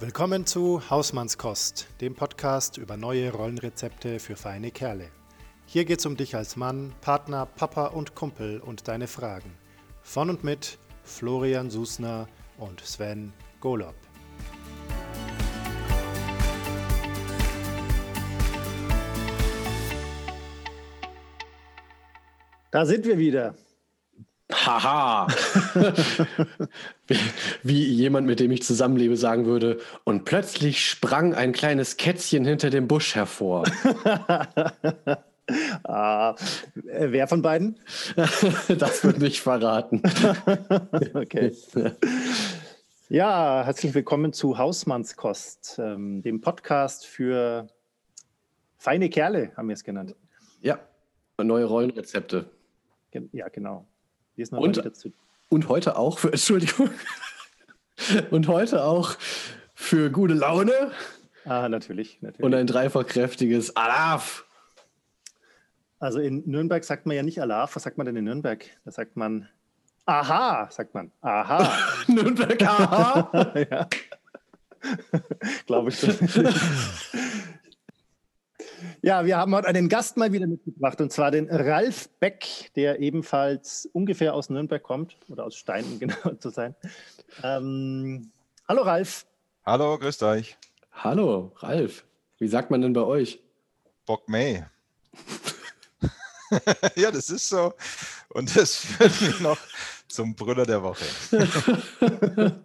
Willkommen zu Hausmannskost, dem Podcast über neue Rollenrezepte für feine Kerle. Hier geht's um dich als Mann, Partner, Papa und Kumpel und deine Fragen. Von und mit Florian Susner und Sven Golob. Da sind wir wieder. Haha. Wie jemand, mit dem ich zusammenlebe, sagen würde. Und plötzlich sprang ein kleines Kätzchen hinter dem Busch hervor. ah, wer von beiden? das wird nicht verraten. okay. Ja, herzlich willkommen zu Hausmannskost, ähm, dem Podcast für feine Kerle, haben wir es genannt. Ja, neue Rollenrezepte. Ja, genau. Und, und heute auch für, Entschuldigung, und heute auch für gute Laune. Ah, natürlich, natürlich. Und ein dreifach kräftiges Alaf. Also in Nürnberg sagt man ja nicht Alaf. Was sagt man denn in Nürnberg? Da sagt man Aha, sagt man. Aha. Nürnberg, aha. ja. Glaube ich. Ja, wir haben heute einen Gast mal wieder mitgebracht und zwar den Ralf Beck, der ebenfalls ungefähr aus Nürnberg kommt oder aus Stein, um genau zu sein. Ähm, hallo Ralf. Hallo, grüßt euch. Hallo, Ralf. Wie sagt man denn bei euch? Bock May. ja, das ist so. Und das führt mich noch zum Brüller der Woche.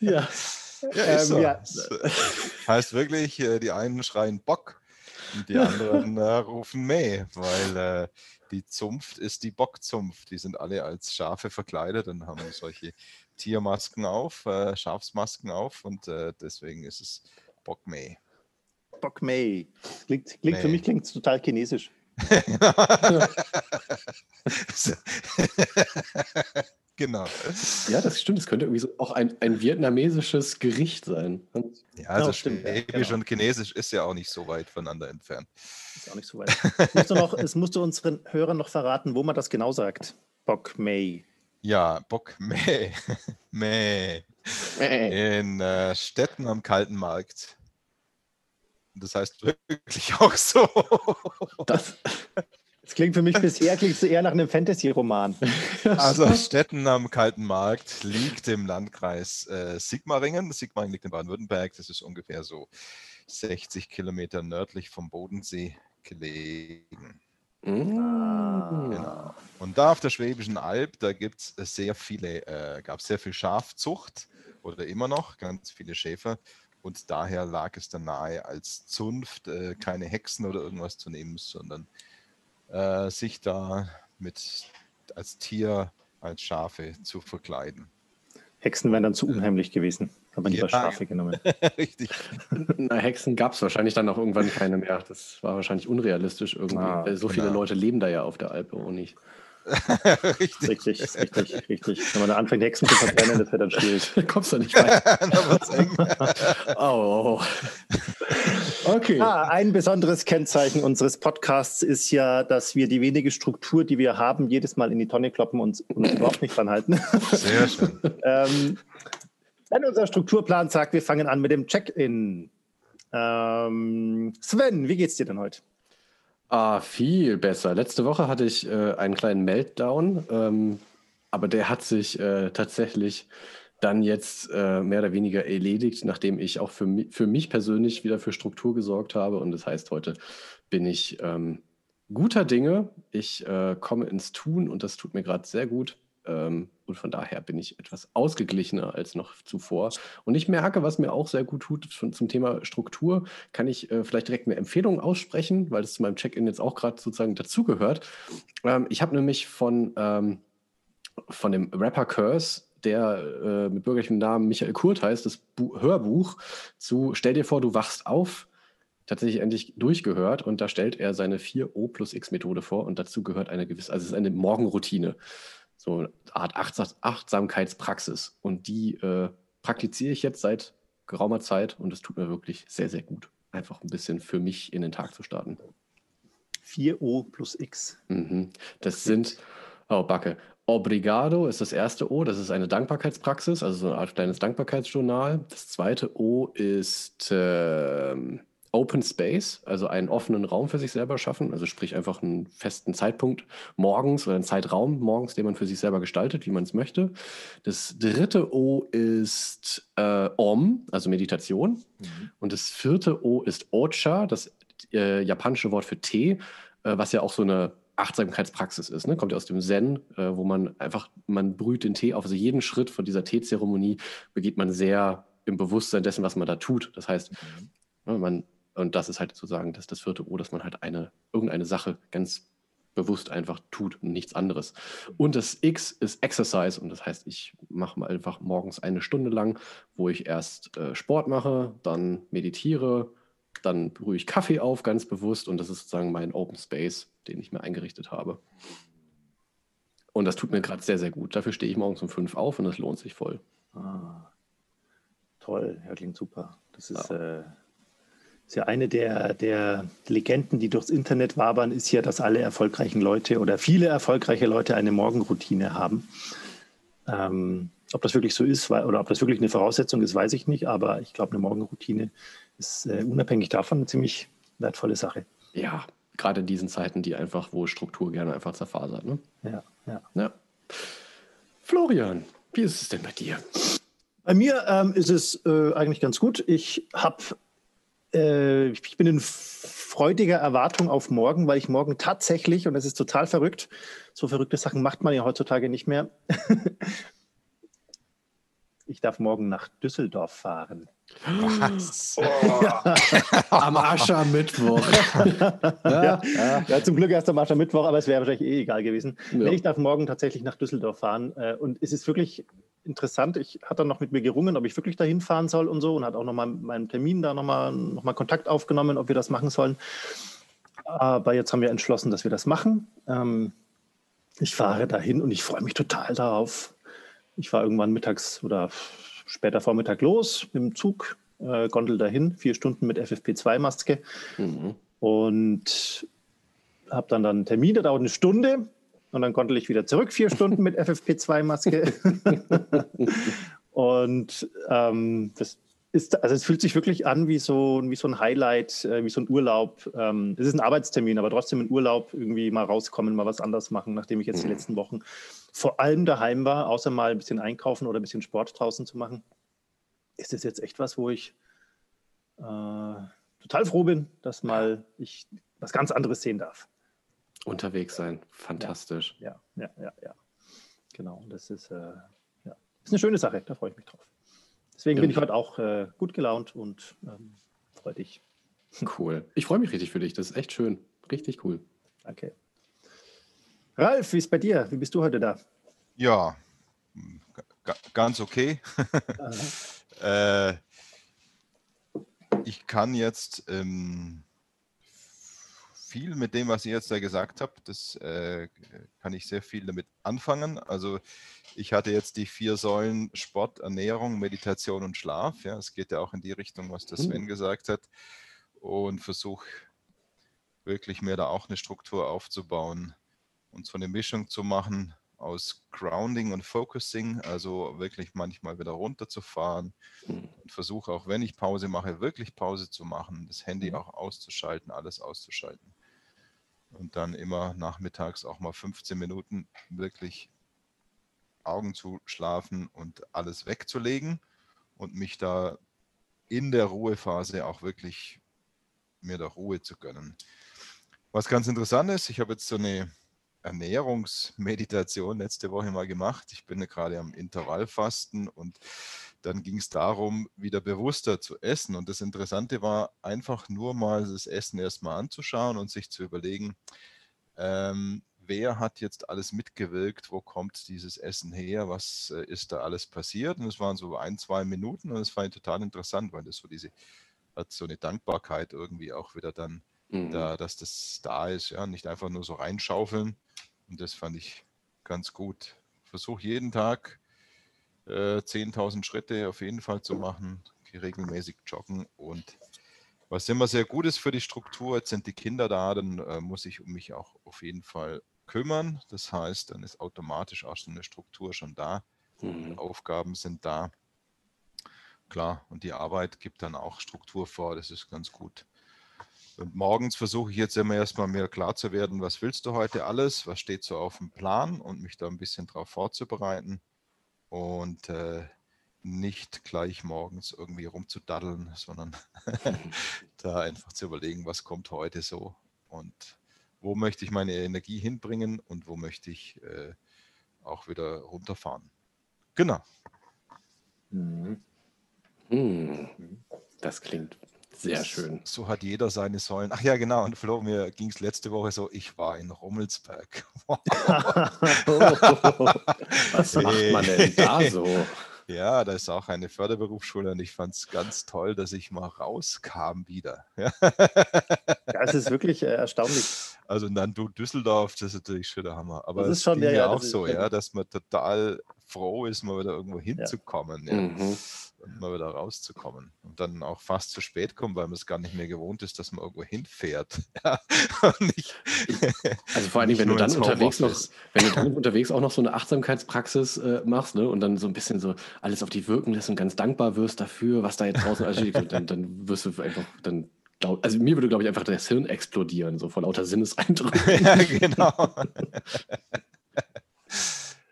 ja. Ja, ist ähm, so. Ja. Heißt wirklich, äh, die einen schreien Bock und die anderen äh, rufen Meh, weil äh, die Zunft ist die Bockzunft. Die sind alle als Schafe verkleidet und haben solche Tiermasken auf, äh, Schafsmasken auf und äh, deswegen ist es Bock Meh. Bock Meh. Klingt, klingt für mich klingt total chinesisch. Genau. Ja, das stimmt. Das könnte irgendwie so auch ein, ein vietnamesisches Gericht sein. Ja, also ja, stimmt. Schwäbisch genau. und Chinesisch ist ja auch nicht so weit voneinander entfernt. Ist auch nicht so weit. Es musst du, noch, es musst du unseren Hörern noch verraten, wo man das genau sagt. Bok Mei. Ja, Bok Mei. Mei. In äh, Städten am Kalten Markt. Das heißt wirklich auch so. Das, das klingt für mich bisher klingt so eher nach einem Fantasy-Roman. Also Stetten am Kalten Markt liegt im Landkreis äh, Sigmaringen. Sigmaringen liegt in Baden-Württemberg. Das ist ungefähr so 60 Kilometer nördlich vom Bodensee gelegen. Mm. Genau. Und da auf der Schwäbischen Alb, da gibt es sehr viele, äh, gab es sehr viel Schafzucht oder immer noch, ganz viele Schäfer. Und daher lag es dann nahe, als Zunft äh, keine Hexen oder irgendwas zu nehmen, sondern äh, sich da mit als Tier, als Schafe zu verkleiden. Hexen wären dann zu unheimlich gewesen. Aber lieber ja, Schafe genommen. Richtig. Na, Hexen gab es wahrscheinlich dann auch irgendwann keine mehr. Das war wahrscheinlich unrealistisch irgendwie. Ah, so viele genau. Leute leben da ja auf der Alpe auch nicht. richtig. richtig, richtig, richtig. Wenn man da anfängt, Hexen zu verbrennen, das wird dann schwierig. Kommst du nicht weiter. oh, oh. Okay. Ah, ein besonderes Kennzeichen unseres Podcasts ist ja, dass wir die wenige Struktur, die wir haben, jedes Mal in die Tonne kloppen und uns überhaupt nicht dran halten. Sehr schön. ähm, wenn unser Strukturplan sagt, wir fangen an mit dem Check-in. Ähm, Sven, wie geht's dir denn heute? Ah, viel besser. Letzte Woche hatte ich äh, einen kleinen Meltdown, ähm, aber der hat sich äh, tatsächlich dann jetzt äh, mehr oder weniger erledigt, nachdem ich auch für, mi für mich persönlich wieder für Struktur gesorgt habe. Und das heißt, heute bin ich ähm, guter Dinge. Ich äh, komme ins Tun und das tut mir gerade sehr gut. Ähm, und von daher bin ich etwas ausgeglichener als noch zuvor. Und ich merke, was mir auch sehr gut tut von, zum Thema Struktur, kann ich äh, vielleicht direkt eine Empfehlung aussprechen, weil das zu meinem Check-in jetzt auch gerade sozusagen dazugehört. Ähm, ich habe nämlich von, ähm, von dem Rapper Curse der äh, mit bürgerlichem Namen Michael Kurt heißt, das Bu Hörbuch zu Stell dir vor, du wachst auf, tatsächlich endlich durchgehört und da stellt er seine 4O plus X Methode vor und dazu gehört eine gewisse, also es ist eine Morgenroutine, so eine Art Achtsamkeitspraxis und die äh, praktiziere ich jetzt seit geraumer Zeit und es tut mir wirklich sehr, sehr gut, einfach ein bisschen für mich in den Tag zu starten. 4O plus X. Mhm. Das sind Oh, Backe. Obrigado ist das erste O, das ist eine Dankbarkeitspraxis, also so eine Art kleines Dankbarkeitsjournal. Das zweite O ist ähm, Open Space, also einen offenen Raum für sich selber schaffen, also sprich einfach einen festen Zeitpunkt morgens oder einen Zeitraum morgens, den man für sich selber gestaltet, wie man es möchte. Das dritte O ist äh, Om, also Meditation. Mhm. Und das vierte O ist Ocha, das äh, japanische Wort für Tee, äh, was ja auch so eine Achtsamkeitspraxis ist. Ne? Kommt ja aus dem Zen, äh, wo man einfach, man brüht den Tee auf. Also jeden Schritt von dieser Teezeremonie begeht man sehr im Bewusstsein dessen, was man da tut. Das heißt, mhm. ne, man und das ist halt sozusagen das, das vierte O, dass man halt eine, irgendeine Sache ganz bewusst einfach tut und nichts anderes. Und das X ist Exercise und das heißt, ich mache mal einfach morgens eine Stunde lang, wo ich erst äh, Sport mache, dann meditiere, dann brühe ich Kaffee auf, ganz bewusst und das ist sozusagen mein Open Space, den ich mir eingerichtet habe. Und das tut mir gerade sehr, sehr gut. Dafür stehe ich morgens um fünf auf und das lohnt sich voll. Ah, toll, ja, klingt super. Das ist ja. äh, ist ja eine der, der Legenden, die durchs Internet wabern, ist ja, dass alle erfolgreichen Leute oder viele erfolgreiche Leute eine Morgenroutine haben. Ähm, ob das wirklich so ist oder ob das wirklich eine Voraussetzung ist, weiß ich nicht, aber ich glaube, eine Morgenroutine ist äh, unabhängig davon eine ziemlich wertvolle Sache. Ja, gerade in diesen Zeiten, die einfach, wo Struktur gerne einfach zerfasert. Ne? Ja, ja, ja. Florian, wie ist es denn bei dir? Bei mir ähm, ist es äh, eigentlich ganz gut. Ich habe äh, ich bin in freudiger Erwartung auf morgen, weil ich morgen tatsächlich, und das ist total verrückt, so verrückte Sachen macht man ja heutzutage nicht mehr. Ich darf morgen nach Düsseldorf fahren. Was? Oh. am Aschermittwoch. ja, ja. ja, zum Glück erst am Aschermittwoch, aber es wäre wahrscheinlich eh egal gewesen. Ja. Nee, ich darf morgen tatsächlich nach Düsseldorf fahren. Äh, und es ist wirklich interessant. Ich hatte dann noch mit mir gerungen, ob ich wirklich dahin fahren soll und so und hat auch nochmal meinen Termin da nochmal noch mal Kontakt aufgenommen, ob wir das machen sollen. Aber jetzt haben wir entschlossen, dass wir das machen. Ähm, ich fahre dahin und ich freue mich total darauf. Ich fahre irgendwann mittags oder später Vormittag los mit dem Zug, äh, Gondel dahin, vier Stunden mit FFP2-Maske mhm. und habe dann, dann einen Termin, der dauert eine Stunde und dann konnte ich wieder zurück, vier Stunden mit FFP2-Maske. und ähm, das ist, also es fühlt sich wirklich an wie so, wie so ein Highlight, äh, wie so ein Urlaub. Ähm, es ist ein Arbeitstermin, aber trotzdem ein Urlaub, irgendwie mal rauskommen, mal was anderes machen, nachdem ich jetzt die mhm. letzten Wochen vor allem daheim war, außer mal ein bisschen einkaufen oder ein bisschen Sport draußen zu machen. Ist das jetzt echt was, wo ich äh, total froh bin, dass mal ich was ganz anderes sehen darf. Unterwegs sein, fantastisch. Ja, ja, ja, ja. Genau, das ist, äh, ja. ist eine schöne Sache, da freue ich mich drauf. Deswegen ja. bin ich heute auch äh, gut gelaunt und ähm, freue dich. Cool. Ich freue mich richtig für dich, das ist echt schön. Richtig cool. Danke. Ralf, wie ist bei dir? Wie bist du heute da? Ja, ganz okay. äh, ich kann jetzt ähm, viel mit dem, was ihr jetzt da gesagt habt. Das äh, kann ich sehr viel damit anfangen. Also ich hatte jetzt die vier Säulen Sport, Ernährung, Meditation und Schlaf. Ja, es geht ja auch in die Richtung, was der Sven mhm. gesagt hat. Und versuche wirklich mir da auch eine Struktur aufzubauen und so eine Mischung zu machen aus Grounding und Focusing, also wirklich manchmal wieder runterzufahren mhm. und versuche auch, wenn ich Pause mache, wirklich Pause zu machen, das Handy mhm. auch auszuschalten, alles auszuschalten und dann immer nachmittags auch mal 15 Minuten wirklich Augen zu schlafen und alles wegzulegen und mich da in der Ruhephase auch wirklich mir da Ruhe zu gönnen. Was ganz interessant ist, ich habe jetzt so eine Ernährungsmeditation letzte Woche mal gemacht. Ich bin gerade am Intervallfasten und dann ging es darum, wieder bewusster zu essen. Und das Interessante war einfach nur mal das Essen erstmal anzuschauen und sich zu überlegen, ähm, wer hat jetzt alles mitgewirkt, wo kommt dieses Essen her, was äh, ist da alles passiert. Und es waren so ein, zwei Minuten und es fand ich total interessant, weil das so diese, hat so eine Dankbarkeit irgendwie auch wieder dann mhm. da, dass das da ist, ja, nicht einfach nur so reinschaufeln. Und das fand ich ganz gut. Versuche jeden Tag äh, 10.000 Schritte auf jeden Fall zu machen, regelmäßig joggen und was immer sehr gut ist für die Struktur, jetzt sind die Kinder da, dann äh, muss ich mich auch auf jeden Fall kümmern. Das heißt, dann ist automatisch auch so eine Struktur schon da. Mhm. Aufgaben sind da. Klar, und die Arbeit gibt dann auch Struktur vor, das ist ganz gut. Und morgens versuche ich jetzt immer erstmal mir klar zu werden, was willst du heute alles, was steht so auf dem Plan und mich da ein bisschen darauf vorzubereiten und äh, nicht gleich morgens irgendwie rumzudaddeln, sondern da einfach zu überlegen, was kommt heute so und wo möchte ich meine Energie hinbringen und wo möchte ich äh, auch wieder runterfahren. Genau. Mhm. Mhm. Das klingt sehr schön. So hat jeder seine Säulen. Ach ja, genau. Und Flo, mir ging es letzte Woche so, ich war in Rummelsberg. Was macht man denn da so? Ja, da ist auch eine Förderberufsschule und ich fand es ganz toll, dass ich mal rauskam wieder. Ja, es ist wirklich äh, erstaunlich. Also und dann du Düsseldorf, das ist natürlich schon der Hammer. Aber das ist schon ja, ja, auch so, ja, dass man total froh ist, mal wieder irgendwo hinzukommen. Ja. Mhm und mal wieder rauszukommen. Und dann auch fast zu spät kommen, weil man es gar nicht mehr gewohnt ist, dass man irgendwo hinfährt. Ja, nicht, also vor allem, wenn du dann unterwegs noch, wenn du dann unterwegs auch noch so eine Achtsamkeitspraxis äh, machst, ne, und dann so ein bisschen so alles auf dich wirken lässt und ganz dankbar wirst dafür, was da jetzt draußen alles steht, dann, dann wirst du einfach dann glaub, also mir würde, glaube ich, einfach das Hirn explodieren, so vor lauter Sinneseindrücken. ja, genau.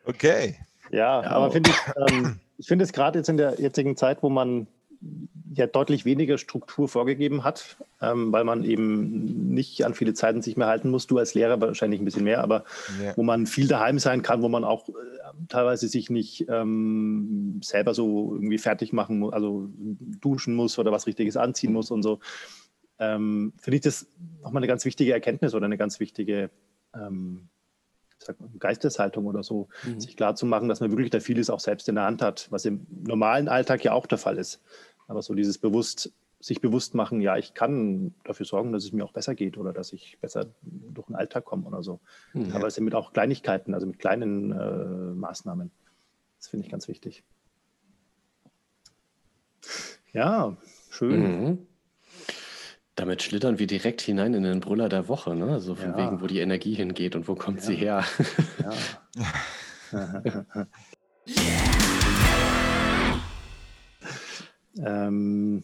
okay. Ja, ja aber finde ich, ähm, ich finde es gerade jetzt in der jetzigen Zeit, wo man ja deutlich weniger Struktur vorgegeben hat, ähm, weil man eben nicht an viele Zeiten sich mehr halten muss. Du als Lehrer wahrscheinlich ein bisschen mehr, aber ja. wo man viel daheim sein kann, wo man auch äh, teilweise sich nicht ähm, selber so irgendwie fertig machen muss, also duschen muss oder was Richtiges anziehen muss und so. Ähm, finde ich das nochmal eine ganz wichtige Erkenntnis oder eine ganz wichtige ähm, Geisteshaltung oder so, mhm. sich klar zu machen, dass man wirklich da vieles auch selbst in der Hand hat, was im normalen Alltag ja auch der Fall ist. Aber so dieses bewusst, sich bewusst machen, ja, ich kann dafür sorgen, dass es mir auch besser geht oder dass ich besser durch den Alltag komme oder so. Mhm. Aber es sind mit auch Kleinigkeiten, also mit kleinen äh, Maßnahmen. Das finde ich ganz wichtig. Ja, schön. Mhm. Damit schlittern wir direkt hinein in den Brüller der Woche, ne? So von ja. wegen, wo die Energie hingeht und wo kommt ja. sie her. Ja. ähm,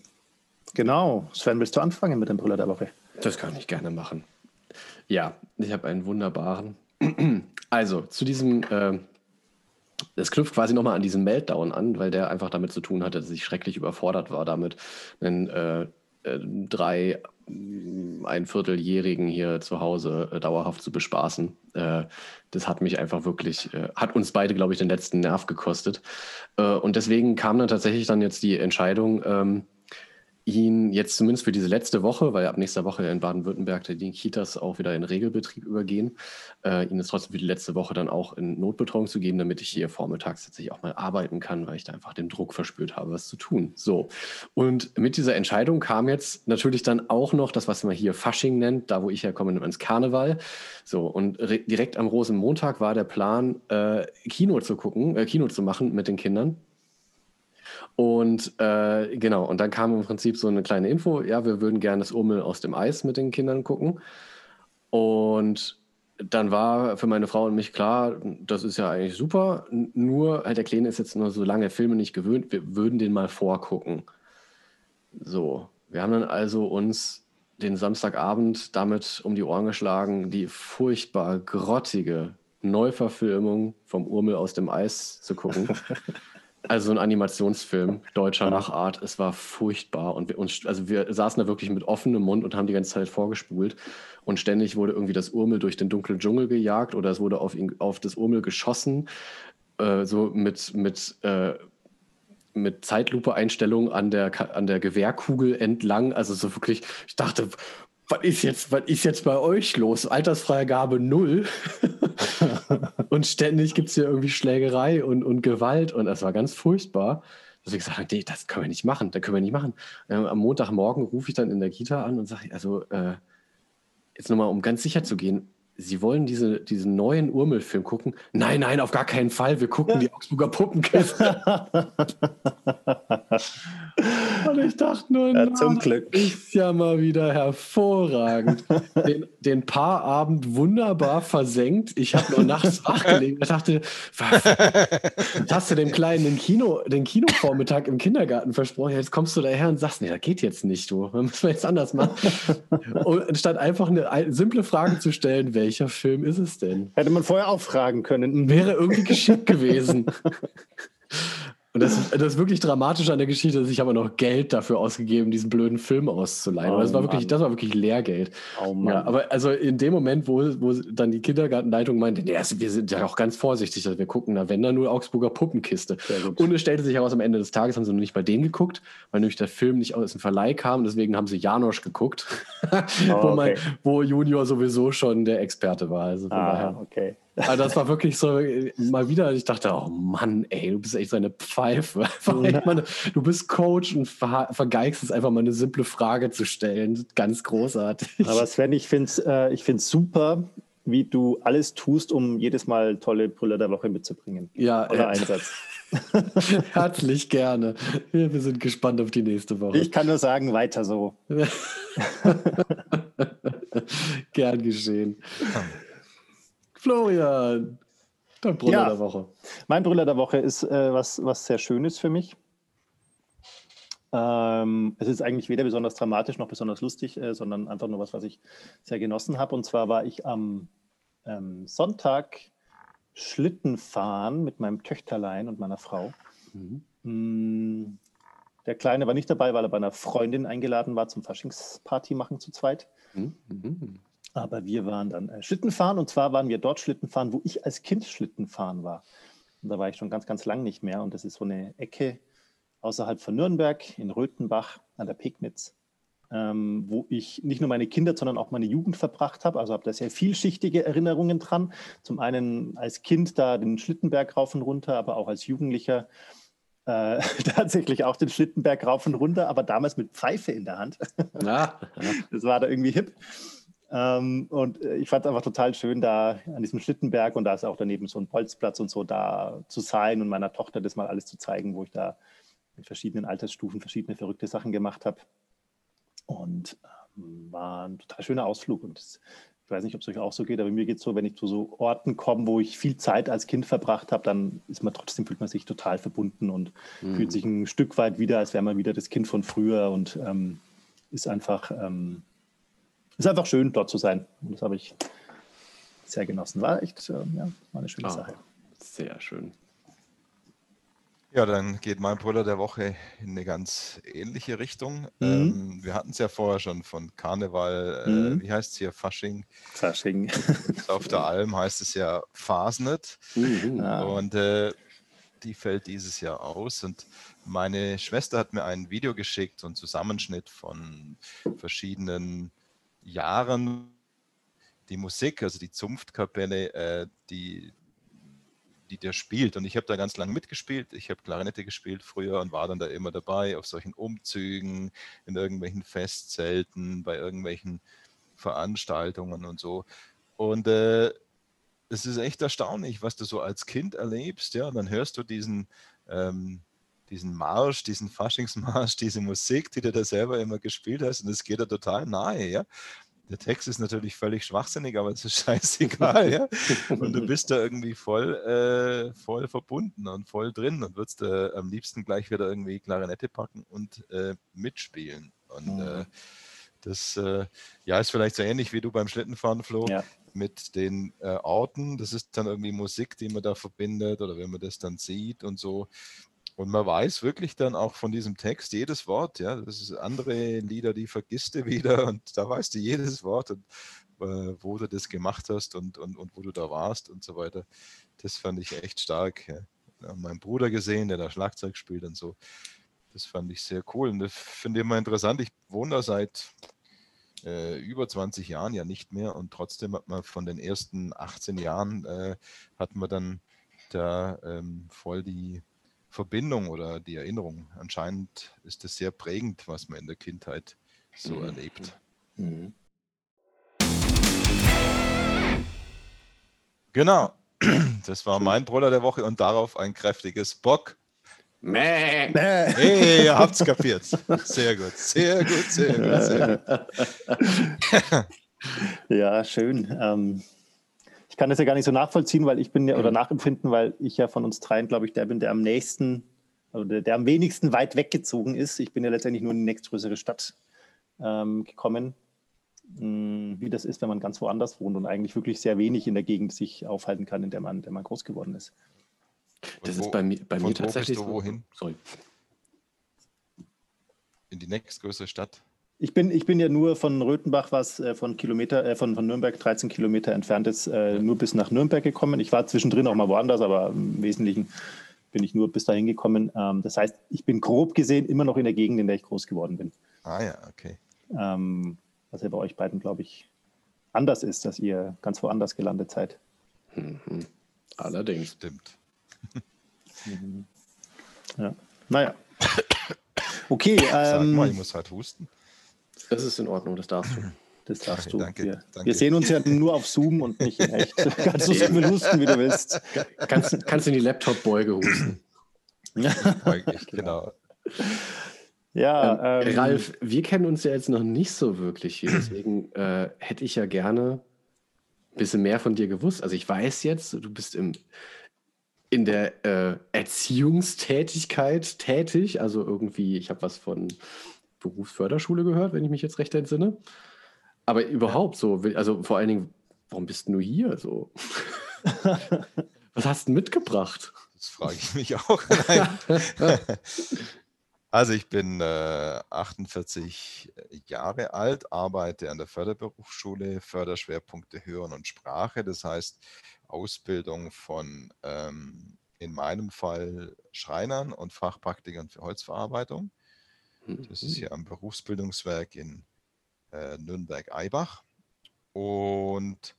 genau. Sven, willst du anfangen mit dem Brüller der Woche? Das kann ich gerne machen. Ja, ich habe einen wunderbaren. Also, zu diesem, äh, das knüpft quasi nochmal an diesen Meltdown an, weil der einfach damit zu tun hatte, dass ich schrecklich überfordert war, damit einen äh, äh, drei ein Vierteljährigen hier zu Hause äh, dauerhaft zu bespaßen. Äh, das hat mich einfach wirklich, äh, hat uns beide, glaube ich, den letzten Nerv gekostet. Äh, und deswegen kam dann tatsächlich dann jetzt die Entscheidung, ähm, ihn jetzt zumindest für diese letzte Woche, weil ab nächster Woche in Baden-Württemberg die Kitas auch wieder in Regelbetrieb übergehen, äh, ihn jetzt trotzdem für die letzte Woche dann auch in Notbetreuung zu geben, damit ich hier vormittags tatsächlich auch mal arbeiten kann, weil ich da einfach den Druck verspürt habe, was zu tun. So. Und mit dieser Entscheidung kam jetzt natürlich dann auch noch das, was man hier Fasching nennt, da wo ich herkomme, ins Karneval. So. Und direkt am Rosenmontag war der Plan, äh, Kino zu gucken, äh, Kino zu machen mit den Kindern. Und äh, genau, und dann kam im Prinzip so eine kleine Info, ja, wir würden gerne das Urmel aus dem Eis mit den Kindern gucken. Und dann war für meine Frau und mich klar, das ist ja eigentlich super, nur halt der Kleine ist jetzt nur so lange Filme nicht gewöhnt, wir würden den mal vorgucken. So, wir haben dann also uns den Samstagabend damit um die Ohren geschlagen, die furchtbar grottige Neuverfilmung vom Urmel aus dem Eis zu gucken. Also ein Animationsfilm deutscher Machart. Es war furchtbar und wir, uns, also wir saßen da wirklich mit offenem Mund und haben die ganze Zeit vorgespult und ständig wurde irgendwie das Urmel durch den dunklen Dschungel gejagt oder es wurde auf, ihn, auf das Urmel geschossen, äh, so mit, mit, äh, mit Zeitlupe-Einstellung an der, an der Gewehrkugel entlang. Also so wirklich, ich dachte, was ist jetzt, was ist jetzt bei euch los? Altersfreigabe null. und ständig gibt es hier irgendwie Schlägerei und, und Gewalt und das war ganz furchtbar. Deswegen gesagt habe, nee, das können wir nicht machen, das können wir nicht machen. Ähm, am Montagmorgen rufe ich dann in der Kita an und sage, also äh, jetzt nochmal, um ganz sicher zu gehen, Sie wollen diese, diesen neuen Urmel-Film gucken? Nein, nein, auf gar keinen Fall. Wir gucken die Augsburger Puppenkiste. Und ich dachte nur, ja, zum Glück. ist ja mal wieder hervorragend. Den, den Paarabend wunderbar versenkt. Ich habe nur nachts wach gelegen. Ich dachte, was, was hast du dem Kleinen den, Kino, den Kinovormittag im Kindergarten versprochen? Jetzt kommst du daher und sagst, nee, das geht jetzt nicht, du. Das müssen wir jetzt anders machen. Und statt einfach eine simple Frage zu stellen, welcher Film ist es denn? Hätte man vorher auch fragen können. Wäre irgendwie geschickt gewesen. Und das, das ist wirklich dramatisch an der Geschichte, dass ich aber noch Geld dafür ausgegeben, diesen blöden Film auszuleihen. Oh, das, war wirklich, das war wirklich Lehrgeld. Oh ja, aber also in dem Moment, wo, wo dann die Kindergartenleitung meinte, nee, wir sind ja auch ganz vorsichtig, also wir gucken da, wenn da nur Augsburger Puppenkiste. Und es stellte sich heraus, am Ende des Tages haben sie noch nicht bei dem geguckt, weil nämlich der Film nicht aus dem Verleih kam. Deswegen haben sie Janosch geguckt, oh, wo, okay. man, wo Junior sowieso schon der Experte war. Also ah, daher. okay. Also das war wirklich so mal wieder, ich dachte, oh Mann, ey, du bist echt so eine Pfeife. Meine, du bist Coach und ver vergeigst es einfach mal eine simple Frage zu stellen. Ganz großartig. Aber Sven, ich finde es äh, ich find's super, wie du alles tust, um jedes Mal tolle Brüller der Woche mitzubringen. Ja, Oder äh, Einsatz. Herzlich gerne. Wir, wir sind gespannt auf die nächste Woche. Ich kann nur sagen, weiter so. Gern geschehen. Florian, dein Brüller ja, der Woche. Mein Brüller der Woche ist äh, was, was sehr Schönes für mich. Ähm, es ist eigentlich weder besonders dramatisch noch besonders lustig, äh, sondern einfach nur was, was ich sehr genossen habe. Und zwar war ich am ähm, Sonntag Schlitten fahren mit meinem Töchterlein und meiner Frau. Mhm. Mm, der Kleine war nicht dabei, weil er bei einer Freundin eingeladen war zum Faschingsparty machen zu zweit. Mhm. Aber wir waren dann äh, Schlittenfahren und zwar waren wir dort Schlittenfahren, wo ich als Kind Schlittenfahren war. Und da war ich schon ganz, ganz lang nicht mehr. Und das ist so eine Ecke außerhalb von Nürnberg in Röthenbach an der Pegnitz, ähm, wo ich nicht nur meine Kinder, sondern auch meine Jugend verbracht habe. Also habe da sehr vielschichtige Erinnerungen dran. Zum einen als Kind da den Schlittenberg rauf und runter, aber auch als Jugendlicher äh, tatsächlich auch den Schlittenberg rauf und runter, aber damals mit Pfeife in der Hand. Ja, ja. Das war da irgendwie hip. Ähm, und äh, ich fand es einfach total schön, da an diesem Schlittenberg und da ist auch daneben so ein Bolzplatz und so da zu sein und meiner Tochter das mal alles zu zeigen, wo ich da mit verschiedenen Altersstufen verschiedene verrückte Sachen gemacht habe. Und ähm, war ein total schöner Ausflug. Und das, ich weiß nicht, ob es euch auch so geht, aber mir geht es so, wenn ich zu so Orten komme, wo ich viel Zeit als Kind verbracht habe, dann ist man trotzdem, fühlt man sich total verbunden und mhm. fühlt sich ein Stück weit wieder, als wäre man wieder das Kind von früher und ähm, ist einfach ähm, ist einfach schön, dort zu sein. Und das habe ich sehr genossen. War echt äh, ja, war eine schöne oh, Sache. Sehr schön. Ja, dann geht mein Brüller der Woche in eine ganz ähnliche Richtung. Mhm. Ähm, wir hatten es ja vorher schon von Karneval, äh, mhm. wie heißt es hier, Fasching? Fasching. Auf der Alm heißt es ja Fasnet. Mhm. Und äh, die fällt dieses Jahr aus. Und meine Schwester hat mir ein Video geschickt, so einen Zusammenschnitt von verschiedenen Jahren die Musik, also die Zunftkapelle, äh, die, die der spielt. Und ich habe da ganz lange mitgespielt. Ich habe Klarinette gespielt früher und war dann da immer dabei auf solchen Umzügen, in irgendwelchen Festzelten, bei irgendwelchen Veranstaltungen und so. Und äh, es ist echt erstaunlich, was du so als Kind erlebst. Ja, und dann hörst du diesen ähm, diesen Marsch, diesen Faschingsmarsch, diese Musik, die du da selber immer gespielt hast und es geht da total nahe, ja. Der Text ist natürlich völlig schwachsinnig, aber es ist scheißegal, ja. Und du bist da irgendwie voll, äh, voll verbunden und voll drin und würdest äh, am liebsten gleich wieder irgendwie Klarinette packen und äh, mitspielen. Und mhm. das äh, ja, ist vielleicht so ähnlich wie du beim Schlittenfahren, Flo. Ja mit den äh, Orten. Das ist dann irgendwie Musik, die man da verbindet oder wenn man das dann sieht und so. Und man weiß wirklich dann auch von diesem Text jedes Wort, ja. Das ist andere Lieder, die vergisst du wieder und da weißt du jedes Wort und äh, wo du das gemacht hast und, und, und wo du da warst und so weiter. Das fand ich echt stark. Ja. meinen Bruder gesehen, der da Schlagzeug spielt und so. Das fand ich sehr cool. Und das finde ich immer interessant. Ich wohne da seit äh, über 20 Jahren ja nicht mehr und trotzdem hat man von den ersten 18 Jahren äh, hat man dann da ähm, voll die Verbindung oder die Erinnerung. Anscheinend ist es sehr prägend, was man in der Kindheit so mhm. erlebt. Mhm. Genau. Das war mein Brüller der Woche und darauf ein kräftiges Bock. Mäh. Hey, ihr habt's kapiert. Sehr gut, sehr gut, sehr gut, sehr gut. Ja, schön. Ähm, ich kann das ja gar nicht so nachvollziehen, weil ich bin ja, oder nachempfinden, weil ich ja von uns dreien, glaube ich, der bin, der am nächsten, also der, der am wenigsten weit weggezogen ist. Ich bin ja letztendlich nur in die nächstgrößere Stadt ähm, gekommen. Hm, Wie das ist, wenn man ganz woanders wohnt und eigentlich wirklich sehr wenig in der Gegend sich aufhalten kann, in der man, in der man groß geworden ist. Das Und ist bei mir, bei mir wo bist tatsächlich. du so. wohin? Sorry. In die nächstgrößere Stadt. Ich bin, ich bin ja nur von Röthenbach, was äh, von, Kilometer, äh, von, von Nürnberg 13 Kilometer entfernt ist, äh, nur bis nach Nürnberg gekommen. Ich war zwischendrin auch mal woanders, aber im Wesentlichen bin ich nur bis dahin gekommen. Ähm, das heißt, ich bin grob gesehen immer noch in der Gegend, in der ich groß geworden bin. Ah ja, okay. Ähm, was ja bei euch beiden, glaube ich, anders ist, dass ihr ganz woanders gelandet seid. Mhm. Allerdings. Stimmt. Ja. Naja. Okay, Sag mal, ich ähm, muss halt husten. Das ist in Ordnung, das darfst du. das darfst du. Danke, wir, danke. wir sehen uns ja nur auf Zoom und nicht in echt. Kannst du so viel husten, wie du willst. Kannst, kannst in die Laptop-Beuge husten. Eigentlich, genau. Ja, Ähm, ähm, Ralf, wir kennen uns ja jetzt noch nicht so wirklich hier, deswegen äh, hätte ich ja gerne ein bisschen mehr von dir gewusst. Also ich weiß jetzt, du bist im, in der äh, Erziehungstätigkeit tätig, also irgendwie, ich habe was von Berufsförderschule gehört, wenn ich mich jetzt recht entsinne. Aber überhaupt so, also vor allen Dingen, warum bist du hier so? was hast du mitgebracht? Das frage ich mich auch. Also ich bin äh, 48 Jahre alt, arbeite an der Förderberufsschule, Förderschwerpunkte Hören und Sprache, das heißt Ausbildung von ähm, in meinem Fall Schreinern und Fachpraktikern für Holzverarbeitung. Das ist hier am Berufsbildungswerk in äh, Nürnberg-Eibach. Und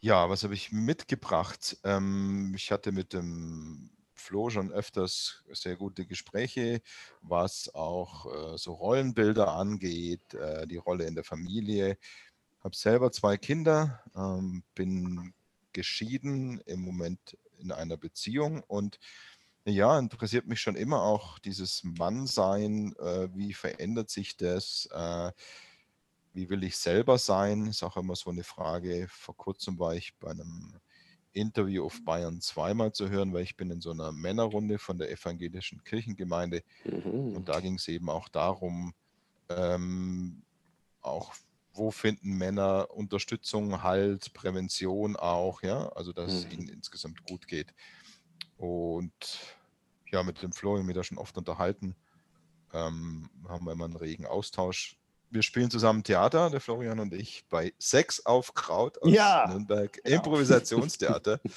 ja, was habe ich mitgebracht? Ähm, ich hatte mit dem Flo schon öfters sehr gute Gespräche, was auch äh, so Rollenbilder angeht, äh, die Rolle in der Familie. Habe selber zwei Kinder, ähm, bin geschieden, im Moment in einer Beziehung und ja, interessiert mich schon immer auch dieses Mannsein, äh, wie verändert sich das, äh, wie will ich selber sein, ist auch immer so eine Frage. Vor kurzem war ich bei einem Interview auf Bayern zweimal zu hören, weil ich bin in so einer Männerrunde von der evangelischen Kirchengemeinde Mhm. und da ging es eben auch darum, ähm, auch wo finden Männer Unterstützung, Halt, Prävention auch, ja, also dass es Mhm. ihnen insgesamt gut geht. Und ja, mit dem Flo habe ich mich da schon oft unterhalten, ähm, haben wir immer einen regen Austausch. Wir spielen zusammen Theater, der Florian und ich, bei Sex auf Kraut aus Ja, Nürnberg, genau. Improvisationstheater.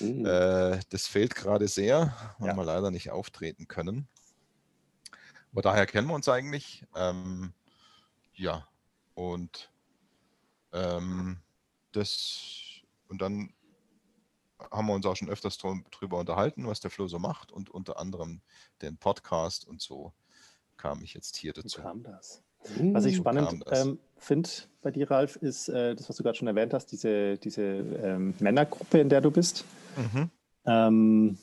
Äh, das fehlt gerade sehr, haben Ja. wir leider nicht auftreten können. Aber daher kennen wir uns eigentlich. Ähm, ja, und ähm, das und dann haben wir uns auch schon öfters drüber unterhalten, was der Flo so macht und unter anderem den Podcast und so kam ich jetzt hier so dazu. kam das. Was ich spannend ähm, finde bei dir, Ralf, ist äh, das, was du gerade schon erwähnt hast, diese, diese ähm, Männergruppe, in der du bist, Mhm. ähm,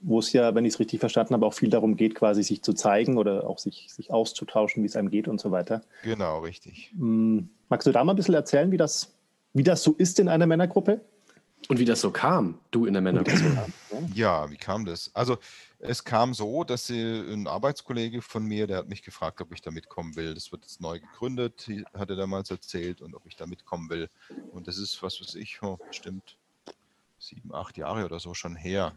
wo es ja, wenn ich es richtig verstanden habe, auch viel darum geht, quasi sich zu zeigen oder auch sich, sich auszutauschen, wie es einem geht und so weiter. Genau, richtig. Hm, magst du da mal ein bisschen erzählen, wie das, wie das so ist in einer Männergruppe? Und wie das so kam, du in der Männergruppe. Ja, wie kam das? Also es kam so, dass ein Arbeitskollege von mir, der hat mich gefragt, ob ich da mitkommen will. Das wird jetzt neu gegründet, hat er damals erzählt, und ob ich da mitkommen will. Und das ist, was weiß ich, oh, bestimmt sieben, acht Jahre oder so schon her.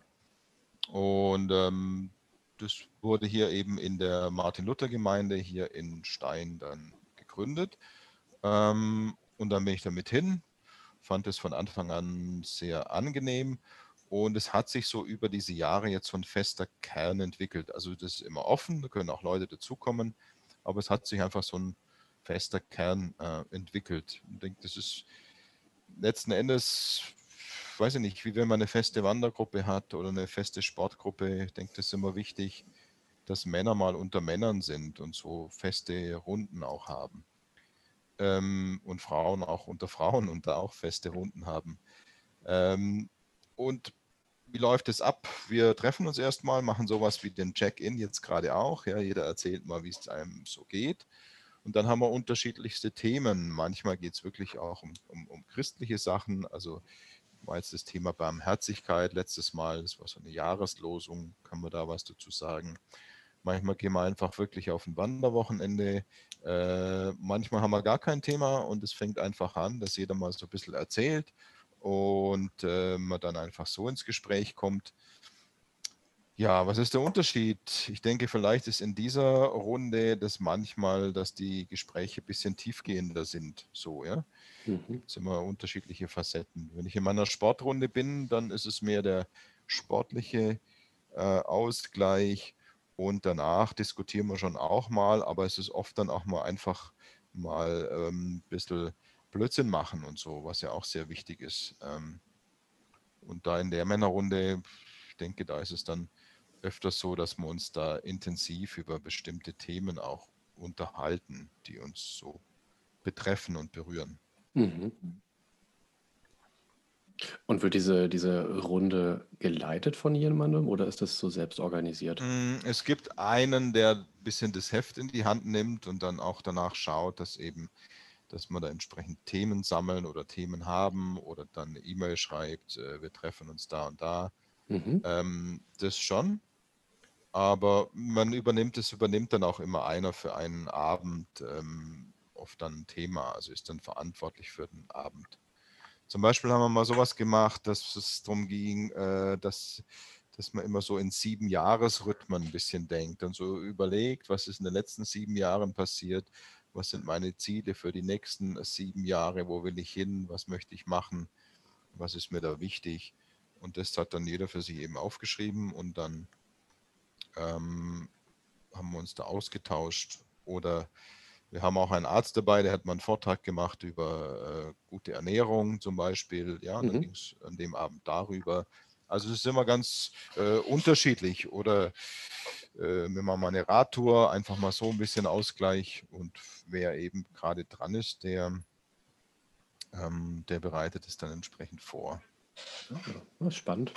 Und ähm, das wurde hier eben in der Martin-Luther-Gemeinde hier in Stein dann gegründet. Ähm, und dann bin ich damit hin, fand es von Anfang an sehr angenehm. Und es hat sich so über diese Jahre jetzt so ein fester Kern entwickelt. Also das ist immer offen, da können auch Leute dazukommen, aber es hat sich einfach so ein fester Kern äh, entwickelt. Ich denke, das ist letzten Endes, weiß ich nicht, wie wenn man eine feste Wandergruppe hat oder eine feste Sportgruppe. Ich denke, das ist immer wichtig, dass Männer mal unter Männern sind und so feste Runden auch haben. Ähm, und Frauen auch unter Frauen und da auch feste Runden haben. Ähm, und wie läuft es ab? Wir treffen uns erstmal, machen sowas wie den Check-in jetzt gerade auch. Ja, jeder erzählt mal, wie es einem so geht. Und dann haben wir unterschiedlichste Themen. Manchmal geht es wirklich auch um, um, um, christliche Sachen. Also war jetzt das Thema Barmherzigkeit letztes Mal. Das war so eine Jahreslosung. Kann man da was dazu sagen? Manchmal gehen wir einfach wirklich auf ein Wanderwochenende. Äh, manchmal haben wir gar kein Thema und es fängt einfach an, dass jeder mal so ein bisschen erzählt und äh, man dann einfach so ins Gespräch kommt. Ja, was ist der Unterschied? Ich denke, vielleicht ist in dieser Runde das manchmal, dass die Gespräche ein bisschen tiefgehender sind. So, ja. Mhm. Gibt es immer unterschiedliche Facetten. Wenn ich in meiner Sportrunde bin, dann ist es mehr der sportliche äh, Ausgleich und danach diskutieren wir schon auch mal, aber es ist oft dann auch mal einfach mal ähm, ein bisschen Blödsinn machen und so, was ja auch sehr wichtig ist. Ähm, und da in der Männerrunde, ich denke, da ist es dann öfters so, dass wir uns da intensiv über bestimmte Themen auch unterhalten, die uns so betreffen und berühren. Mhm. Und wird diese, diese Runde geleitet von jemandem oder ist das so selbst organisiert? Mm, es gibt einen, der ein bisschen das Heft in die Hand nimmt und dann auch danach schaut, dass eben, dass man da entsprechend Themen sammeln oder Themen haben oder dann eine E-Mail schreibt, äh, wir treffen uns da und da. Mhm. Ähm, das schon. Aber man übernimmt es, übernimmt dann auch immer einer für einen Abend ähm, oft dann ein Thema, also ist dann verantwortlich für den Abend. Zum Beispiel haben wir mal sowas gemacht, dass es darum ging, äh, dass, dass man immer so in sieben Jahresrhythmen ein bisschen denkt und so überlegt, was ist in den letzten sieben Jahren passiert, was sind meine Ziele für die nächsten sieben Jahre, wo will ich hin, was möchte ich machen, was ist mir da wichtig. Und das hat dann jeder für sich eben aufgeschrieben und dann ähm, haben wir uns da ausgetauscht. Oder wir haben auch einen Arzt dabei, der hat mal einen Vortrag gemacht über äh, gute Ernährung zum Beispiel. Ja, mhm. dann ging es an dem Abend darüber. Also es ist immer ganz äh, unterschiedlich. Oder äh, wir machen mal eine Radtour, einfach mal so ein bisschen Ausgleich. Und wer eben gerade dran ist, der, ähm, der bereitet es dann entsprechend vor. Ja, spannend.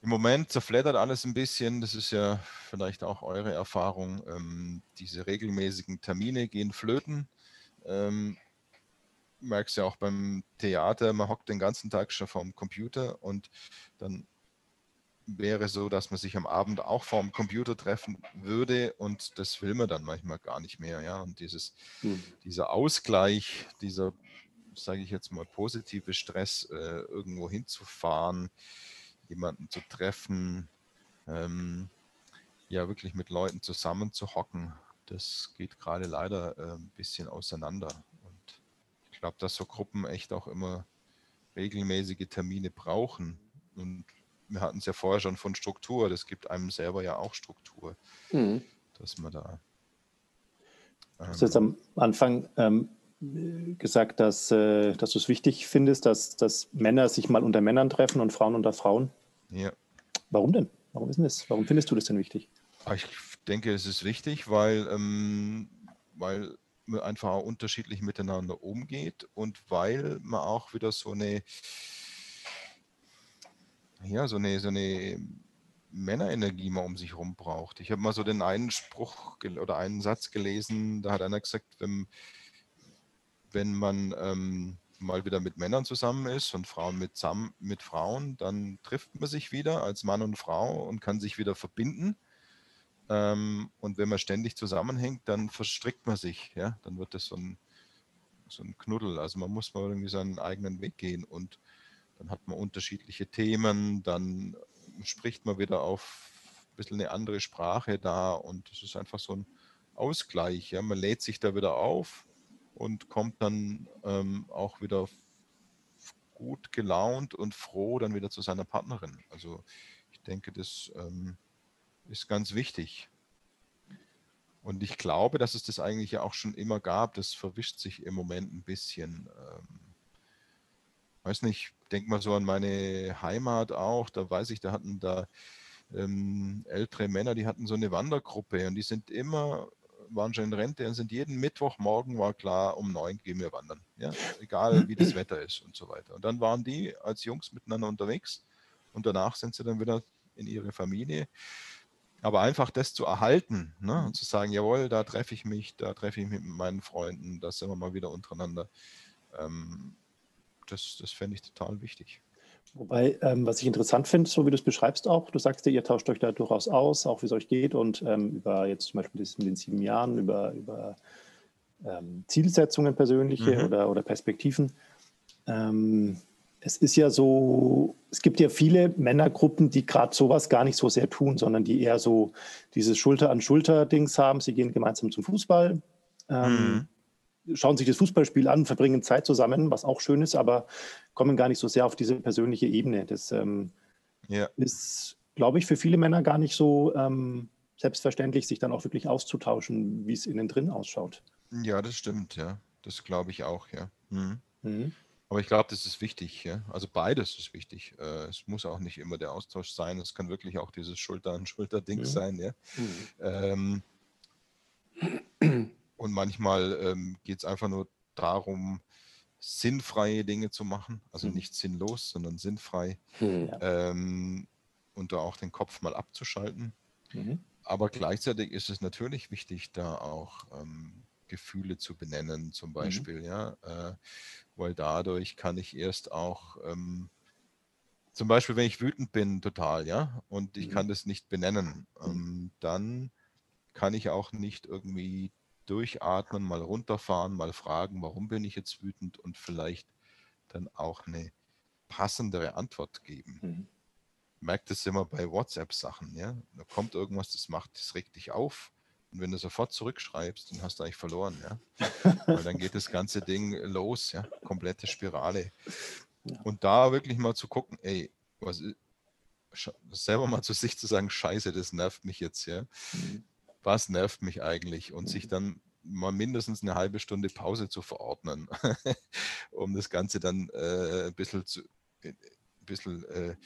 Im Moment zerfleddert alles ein bisschen. Das ist ja vielleicht auch eure Erfahrung. Ähm, diese regelmäßigen Termine gehen flöten. Ähm, merkst ja auch beim Theater, man hockt den ganzen Tag schon vorm Computer und dann wäre so, dass man sich am Abend auch vorm Computer treffen würde und das will man dann manchmal gar nicht mehr. Ja? Und dieses, mhm. dieser Ausgleich, dieser, sage ich jetzt mal, positive Stress, äh, irgendwo hinzufahren, jemanden zu treffen, ähm, ja wirklich mit Leuten zusammen zu hocken, das geht gerade leider äh, ein bisschen auseinander. Und ich glaube, dass so Gruppen echt auch immer regelmäßige Termine brauchen. Und wir hatten es ja vorher schon von Struktur, das gibt einem selber ja auch Struktur, mhm. dass man da. Ähm, du hast jetzt am Anfang ähm, gesagt, dass, äh, dass du es wichtig findest, dass, dass Männer sich mal unter Männern treffen und Frauen unter Frauen. Ja. Warum denn? Warum ist denn das? Warum findest du das denn wichtig? Ah, ich denke, es ist wichtig, weil, ähm, weil man einfach auch unterschiedlich miteinander umgeht und weil man auch wieder so eine, ja, so eine, so eine Männerenergie mal um sich herum braucht. Ich habe mal so den einen Spruch oder einen Satz gelesen, da hat einer gesagt, wenn, wenn man ähm, mal wieder mit Männern zusammen ist und Frauen mit, mit Frauen, dann trifft man sich wieder als Mann und Frau und kann sich wieder verbinden. Ähm, und wenn man ständig zusammenhängt, dann verstrickt man sich. Ja? Dann wird das so ein, so ein Knuddel. Also man muss mal irgendwie seinen eigenen Weg gehen und dann hat man unterschiedliche Themen, dann spricht man wieder auf ein bisschen eine andere Sprache da und es ist einfach so ein Ausgleich. Ja? Man lädt sich da wieder auf und kommt dann ähm, auch wieder gut gelaunt und froh dann wieder zu seiner Partnerin. Also ich denke, das ähm, ist ganz wichtig. Und ich glaube, dass es das eigentlich ja auch schon immer gab. Das verwischt sich im Moment ein bisschen. Ähm, weiß nicht, denk mal so an meine Heimat auch. Da weiß ich, da hatten da ähm, ältere Männer, die hatten so eine Wandergruppe und die sind immer waren schon in Rente und sind jeden Mittwochmorgen war klar, um neun gehen wir wandern. Ja? Egal wie das Wetter ist und so weiter. Und dann waren die als Jungs miteinander unterwegs und danach sind sie dann wieder in ihre Familie. Aber einfach das zu erhalten ne? und zu sagen, jawohl, da treffe ich mich, da treffe ich mich mit meinen Freunden, da sind wir mal wieder untereinander. Ähm, das das fände ich total wichtig. Wobei, ähm, was ich interessant finde, so wie du es beschreibst auch, du sagst ja, ihr tauscht euch da durchaus aus, auch wie es euch geht und ähm, über jetzt zum Beispiel in den sieben Jahren, über, über ähm, Zielsetzungen persönliche mhm. oder, oder Perspektiven. Ähm, es ist ja so, es gibt ja viele Männergruppen, die gerade sowas gar nicht so sehr tun, sondern die eher so dieses Schulter-an-Schulter-Dings haben. Sie gehen gemeinsam zum Fußball. Ähm, mhm schauen sich das Fußballspiel an, verbringen Zeit zusammen, was auch schön ist, aber kommen gar nicht so sehr auf diese persönliche Ebene. Das ähm, ja. ist, glaube ich, für viele Männer gar nicht so ähm, selbstverständlich, sich dann auch wirklich auszutauschen, wie es innen drin ausschaut. Ja, das stimmt, ja. Das glaube ich auch, ja. Mhm. Mhm. Aber ich glaube, das ist wichtig, ja. Also beides ist wichtig. Äh, es muss auch nicht immer der Austausch sein. Es kann wirklich auch dieses Schulter-an-Schulter-Ding mhm. sein, ja. Mhm. Ähm, und manchmal ähm, geht es einfach nur darum, sinnfreie Dinge zu machen. Also hm. nicht sinnlos, sondern sinnfrei. Hm. Ähm, und da auch den Kopf mal abzuschalten. Mhm. Aber gleichzeitig ist es natürlich wichtig, da auch ähm, Gefühle zu benennen, zum mhm. Beispiel, mhm. ja. Äh, weil dadurch kann ich erst auch ähm, zum Beispiel, wenn ich wütend bin, total, ja, und ich mhm. kann das nicht benennen, mhm. ähm, dann kann ich auch nicht irgendwie durchatmen, mal runterfahren, mal fragen, warum bin ich jetzt wütend und vielleicht dann auch eine passendere Antwort geben. Mhm. Merkt es immer bei WhatsApp-Sachen, ja. Da kommt irgendwas, das macht, das regt dich auf. Und wenn du sofort zurückschreibst, dann hast du eigentlich verloren, ja. Weil dann geht das ganze Ding los, ja. Komplette Spirale. Ja. Und da wirklich mal zu gucken, ey, was ist, selber mal zu sich zu sagen, scheiße, das nervt mich jetzt, ja. Mhm was nervt mich eigentlich und sich dann mal mindestens eine halbe Stunde Pause zu verordnen, um das Ganze dann äh, ein bisschen, zu, äh, ein bisschen äh,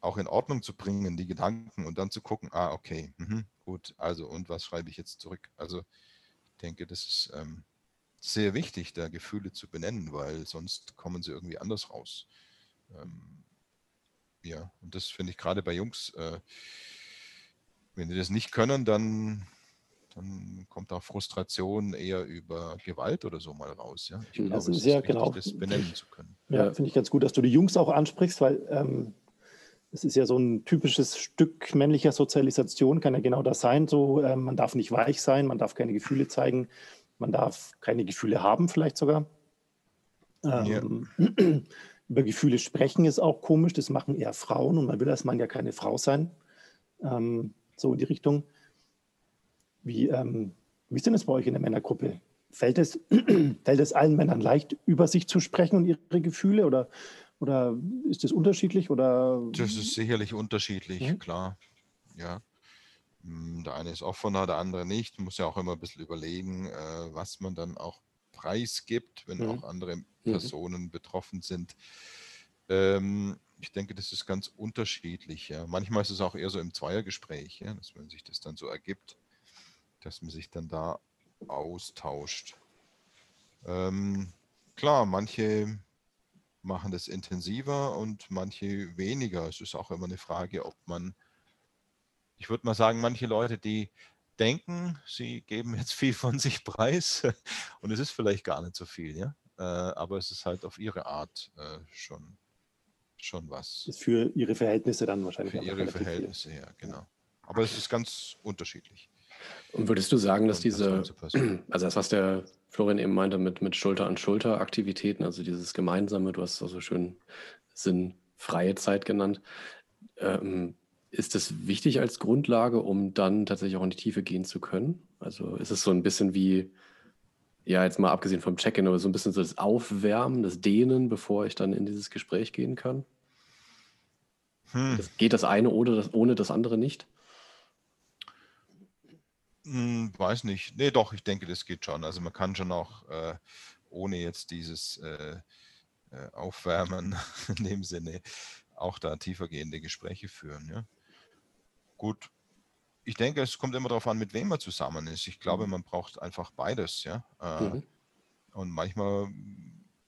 auch in Ordnung zu bringen, die Gedanken und dann zu gucken, ah, okay, mh, gut, also und was schreibe ich jetzt zurück? Also ich denke, das ist ähm, sehr wichtig, da Gefühle zu benennen, weil sonst kommen sie irgendwie anders raus. Ähm, ja, und das finde ich gerade bei Jungs äh, wenn die das nicht können, dann, dann kommt auch Frustration eher über Gewalt oder so mal raus. Ja? Ich das glaube, ist ja wichtig, genau. das benennen zu können. Ja, finde ich ganz gut, dass du die Jungs auch ansprichst, weil ähm, es ist ja so ein typisches Stück männlicher Sozialisation, kann ja genau das sein. So, ähm, man darf nicht weich sein, man darf keine Gefühle zeigen, man darf keine Gefühle haben, vielleicht sogar. Ähm, ja. Über Gefühle sprechen ist auch komisch, das machen eher Frauen und man will als Mann ja keine Frau sein. Ähm, so in die Richtung. Wie, ähm, wie ist denn das bei euch in der Männergruppe? Fällt es, fällt es allen Männern leicht, über sich zu sprechen und ihre Gefühle oder, oder ist das unterschiedlich? Oder? Das ist sicherlich unterschiedlich, mhm. klar. Ja. Hm, der eine ist offener, der andere nicht. Man muss ja auch immer ein bisschen überlegen, äh, was man dann auch preisgibt, wenn mhm. auch andere mhm. Personen mhm. betroffen sind. Ähm, ich denke, das ist ganz unterschiedlich. Ja. Manchmal ist es auch eher so im Zweiergespräch, ja, dass man sich das dann so ergibt, dass man sich dann da austauscht. Ähm, klar, manche machen das intensiver und manche weniger. Es ist auch immer eine Frage, ob man, ich würde mal sagen, manche Leute, die denken, sie geben jetzt viel von sich preis und es ist vielleicht gar nicht so viel, ja. Äh, aber es ist halt auf ihre Art äh, schon schon was. Ist für ihre Verhältnisse dann wahrscheinlich. Für ihre Verhältnisse, viel. ja, genau. Aber es ist ganz unterschiedlich. Und würdest du sagen, dass diese, also das, was der Florian eben meinte mit, mit Schulter-an-Schulter-Aktivitäten, also dieses Gemeinsame, du hast es auch so schön sinnfreie Zeit genannt, ähm, ist das wichtig als Grundlage, um dann tatsächlich auch in die Tiefe gehen zu können? Also ist es so ein bisschen wie, ja, jetzt mal abgesehen vom Check-in, aber so ein bisschen so das Aufwärmen, das Dehnen, bevor ich dann in dieses Gespräch gehen kann? Hm. Das, geht das eine oder das, ohne das andere nicht? Hm, weiß nicht. Nee, doch, ich denke, das geht schon. Also man kann schon auch äh, ohne jetzt dieses äh, äh, Aufwärmen in dem Sinne auch da tiefergehende Gespräche führen. Ja? Gut, ich denke, es kommt immer darauf an, mit wem man zusammen ist. Ich glaube, mhm. man braucht einfach beides, ja. Äh, mhm. Und manchmal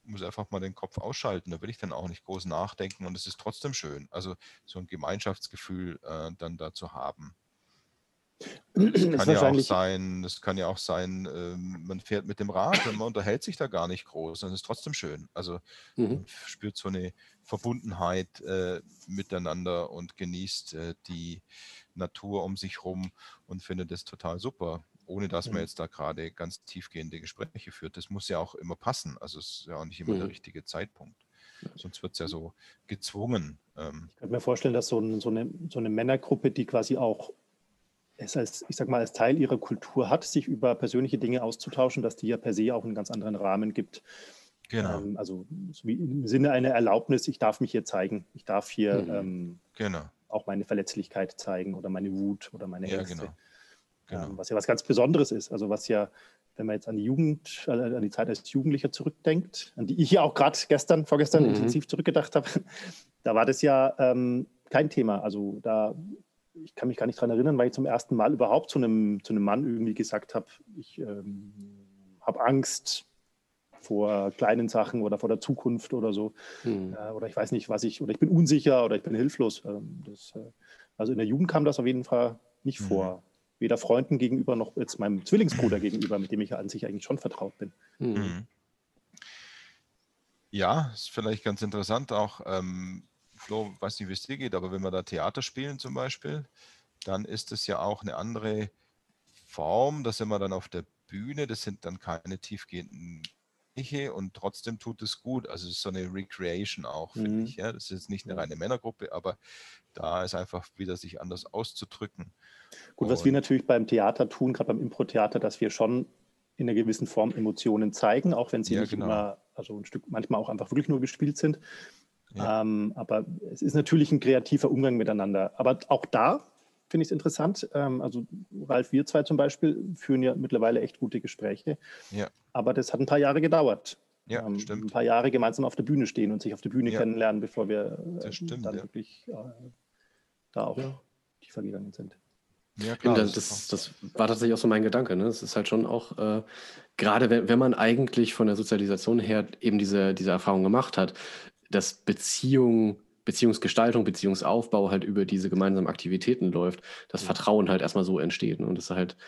muss einfach mal den Kopf ausschalten. Da will ich dann auch nicht groß nachdenken und es ist trotzdem schön. Also so ein Gemeinschaftsgefühl äh, dann da zu haben. Das kann ja auch sein, das kann ja auch sein, ähm, man fährt mit dem Rad und man unterhält sich da gar nicht groß und es ist trotzdem schön. Also mhm. man spürt so eine Verbundenheit äh, miteinander und genießt äh, die Natur um sich rum und findet es total super, ohne dass man mhm. jetzt da gerade ganz tiefgehende Gespräche führt. Das muss ja auch immer passen. Also es ist ja auch nicht immer mhm. der richtige Zeitpunkt. Sonst wird es ja so gezwungen. Ähm. Ich könnte mir vorstellen, dass so, ein, so, eine, so eine Männergruppe, die quasi auch es als, ich sag mal, als Teil ihrer Kultur hat, sich über persönliche Dinge auszutauschen, dass die ja per se auch einen ganz anderen Rahmen gibt. Genau. Ähm, also im Sinne einer Erlaubnis, ich darf mich hier zeigen, ich darf hier mhm. ähm, genau. auch meine Verletzlichkeit zeigen oder meine Wut oder meine ja, Ängste. Genau. Genau. Ähm, was ja was ganz Besonderes ist. Also was ja, wenn man jetzt an die Jugend, äh, an die Zeit als Jugendlicher zurückdenkt, an die ich ja auch gerade gestern, vorgestern mhm. intensiv zurückgedacht habe, da war das ja ähm, kein Thema. Also da ich kann mich gar nicht daran erinnern, weil ich zum ersten Mal überhaupt zu einem, zu einem Mann irgendwie gesagt habe, ich ähm, habe Angst vor kleinen Sachen oder vor der Zukunft oder so. Hm. Äh, oder ich weiß nicht, was ich, oder ich bin unsicher oder ich bin hilflos. Ähm, das, äh, also in der Jugend kam das auf jeden Fall nicht mhm. vor. Weder Freunden gegenüber noch jetzt meinem Zwillingsbruder gegenüber, mit dem ich an sich eigentlich schon vertraut bin. Hm. Mhm. Ja, ist vielleicht ganz interessant auch. Ähm, Flo, weiß nicht, wie es dir geht, aber wenn wir da Theater spielen zum Beispiel, dann ist es ja auch eine andere Form. Da sind wir dann auf der Bühne, das sind dann keine tiefgehenden und trotzdem tut es gut. Also es ist so eine Recreation auch, mhm. finde ich. Ja? Das ist jetzt nicht eine reine Männergruppe, aber da ist einfach wieder sich anders auszudrücken. Gut, und was wir natürlich beim Theater tun, gerade beim Impro-Theater, dass wir schon in einer gewissen Form Emotionen zeigen, auch wenn sie ja, nicht genau. immer, also ein Stück manchmal auch einfach wirklich nur gespielt sind. Ja. Ähm, aber es ist natürlich ein kreativer Umgang miteinander. Aber auch da finde ich es interessant. Ähm, also Ralf, wir zwei zum Beispiel führen ja mittlerweile echt gute Gespräche. Ja. Aber das hat ein paar Jahre gedauert. Ja, ähm, stimmt. Ein paar Jahre gemeinsam auf der Bühne stehen und sich auf der Bühne ja. kennenlernen, bevor wir äh, stimmt, dann ja. wirklich äh, da auch tiefer gegangen sind. Ja, klar. Das, das, das, war tatsächlich auch so mein Gedanke. Ne? Es ist halt schon auch, äh, gerade wenn, wenn man eigentlich von der Sozialisation her eben diese, diese Erfahrung gemacht hat, dass Beziehung, Beziehungsgestaltung, Beziehungsaufbau halt über diese gemeinsamen Aktivitäten läuft, das. Vertrauen halt erstmal so entsteht. Ne? Und das halt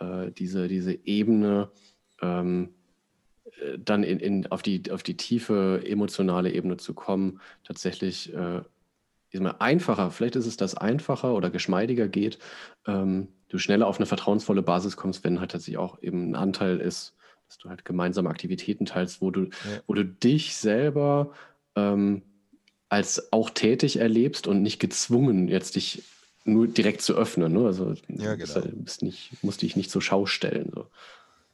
äh, diese, diese Ebene ähm, äh, dann in, in, auf, die, auf die tiefe emotionale Ebene zu kommen, tatsächlich äh, einfacher, vielleicht ist es das einfacher oder geschmeidiger geht, ähm, du schneller auf eine vertrauensvolle Basis kommst, wenn halt tatsächlich auch eben ein Anteil ist, dass du halt gemeinsame Aktivitäten teilst, wo du, ja. wo du dich selber ähm, als auch tätig erlebst und nicht gezwungen, jetzt dich nur direkt zu öffnen. Ne? Also ja, genau. bist nicht, musst dich nicht zur Schau stellen. So.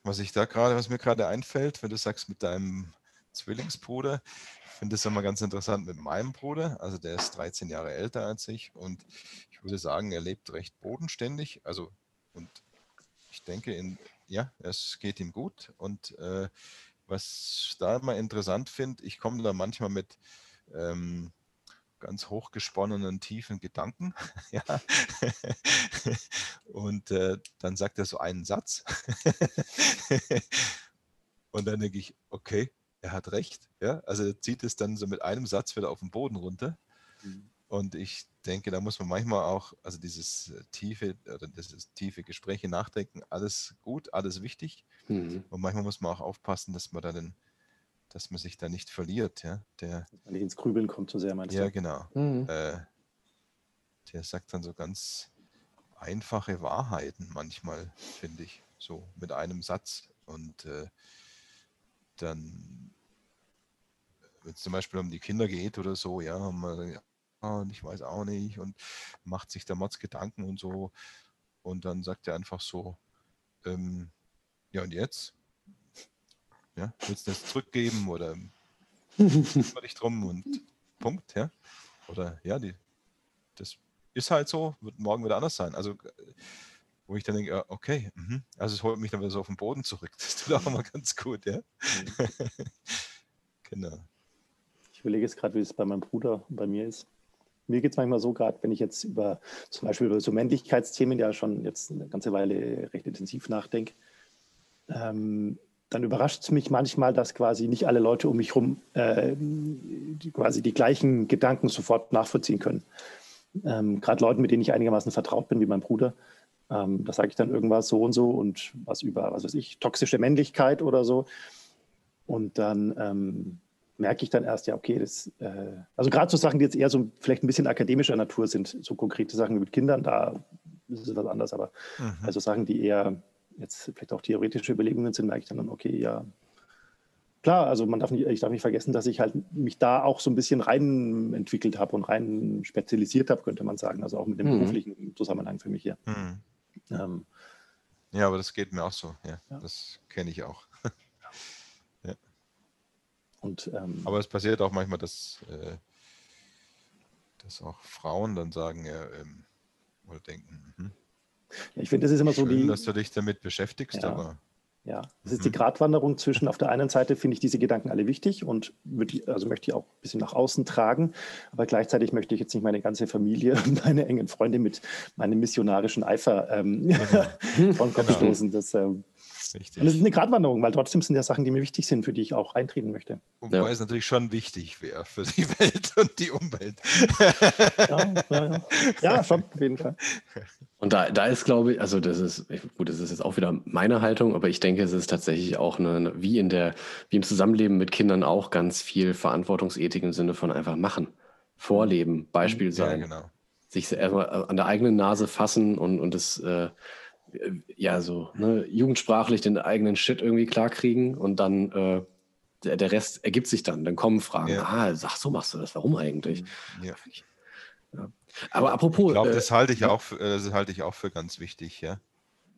Was ich da gerade, was mir gerade einfällt, wenn du sagst mit deinem Zwillingsbruder, ich finde das immer ganz interessant mit meinem Bruder. Also der ist 13 Jahre älter als ich und ich würde sagen, er lebt recht bodenständig. Also und ich denke, in, ja, es geht ihm gut und äh, was da immer interessant finde, ich komme da manchmal mit ähm, ganz hochgesponnenen, tiefen Gedanken. ja. Und äh, dann sagt er so einen Satz. Und dann denke ich, okay, er hat recht. Ja? Also er zieht es dann so mit einem Satz wieder auf den Boden runter. Mhm. Und ich denke, da muss man manchmal auch, also dieses äh, tiefe, oder dieses tiefe Gespräche nachdenken, alles gut, alles wichtig. Mhm. Und manchmal muss man auch aufpassen, dass man da den, dass man sich da nicht verliert, ja. Der, dass man nicht ins Grübeln kommt so sehr, meinst du? Ja, genau. Mhm. Äh, der sagt dann so ganz einfache Wahrheiten manchmal, finde ich, so mit einem Satz. Und äh, dann, wenn es zum Beispiel um die Kinder geht oder so, ja, haben wir, und ich weiß auch nicht und macht sich da Mods Gedanken und so. Und dann sagt er einfach so, ähm, ja und jetzt? Ja, willst du das zurückgeben oder kümmere dich drum und Punkt, ja? Oder ja, die, das ist halt so, wird morgen wieder anders sein. Also wo ich dann denke, okay, mh. also es holt mich dann wieder so auf den Boden zurück. Das tut auch immer ganz gut, ja. Mhm. genau. Ich überlege jetzt gerade, wie es bei meinem Bruder und bei mir ist. mir geht es manchmal so, gerade wenn ich jetzt über zum Beispiel über so Männlichkeitsthemen ja schon jetzt eine ganze Weile recht intensiv nachdenke, ähm, dann überrascht es mich manchmal, dass quasi nicht alle Leute um mich herum äh, quasi die gleichen Gedanken sofort nachvollziehen können. Ähm, Gerade Leuten, mit denen ich einigermaßen vertraut bin, wie mein Bruder. Ähm, da sage ich dann irgendwas so und so und was über, was weiß ich, toxische Männlichkeit oder so. Und dann ähm, merke ich dann erst, ja, okay, das, äh, also gerade so Sachen, die jetzt eher so vielleicht ein bisschen akademischer Natur sind, so konkrete Sachen wie mit Kindern, da ist es was anderes, aber mhm. also Sachen, die eher jetzt vielleicht auch theoretische Überlegungen sind, merke ich dann, okay, ja, klar, also man darf nicht, ich darf nicht vergessen, dass ich halt mich da auch so ein bisschen rein entwickelt habe und rein spezialisiert habe, könnte man sagen. Also auch mit dem mhm. beruflichen Zusammenhang für mich hier. Mhm. Ähm, ja, aber das geht mir auch so. Ja, ja. das kenne ich auch. ja. Und, ähm, aber es passiert auch manchmal, dass, äh, dass auch Frauen dann sagen, ja, ähm, oder denken, mh, ich finde, das ist immer Schön, so die. dass du dich damit beschäftigst, ja. aber. Ja, das ist die mhm. Gratwanderung zwischen, auf der einen Seite finde ich diese Gedanken alle wichtig und würde, also möchte ich auch ein bisschen nach außen tragen, aber gleichzeitig möchte ich jetzt nicht meine ganze Familie und meine engen Freunde mit meinem missionarischen Eifer ähm, genau. von Kopf genau. stoßen. Das, ähm, Richtig. Und es ist eine Gratwanderung, weil trotzdem sind ja Sachen, die mir wichtig sind, für die ich auch eintreten möchte. Wobei ja. es natürlich schon wichtig wäre für die Welt und die Umwelt. ja, ja, ja. ja, schon, auf jeden Fall. Und da, da ist, glaube ich, also das ist, gut, das ist jetzt auch wieder meine Haltung, aber ich denke, es ist tatsächlich auch eine, wie in der, wie im Zusammenleben mit Kindern auch ganz viel Verantwortungsethik im Sinne von einfach machen, vorleben, Beispiel sein. Ja, genau. Sich erstmal an der eigenen Nase fassen und, und das, äh, ja, so, ne, jugendsprachlich den eigenen Shit irgendwie klarkriegen und dann, äh, der, der Rest ergibt sich dann. Dann kommen Fragen. Ja. Ah, sag, so machst du das. Warum eigentlich? Ja. ja. Aber apropos. Ich glaube, das, halte ich, auch für, äh, das halte ich auch für ganz wichtig, ja.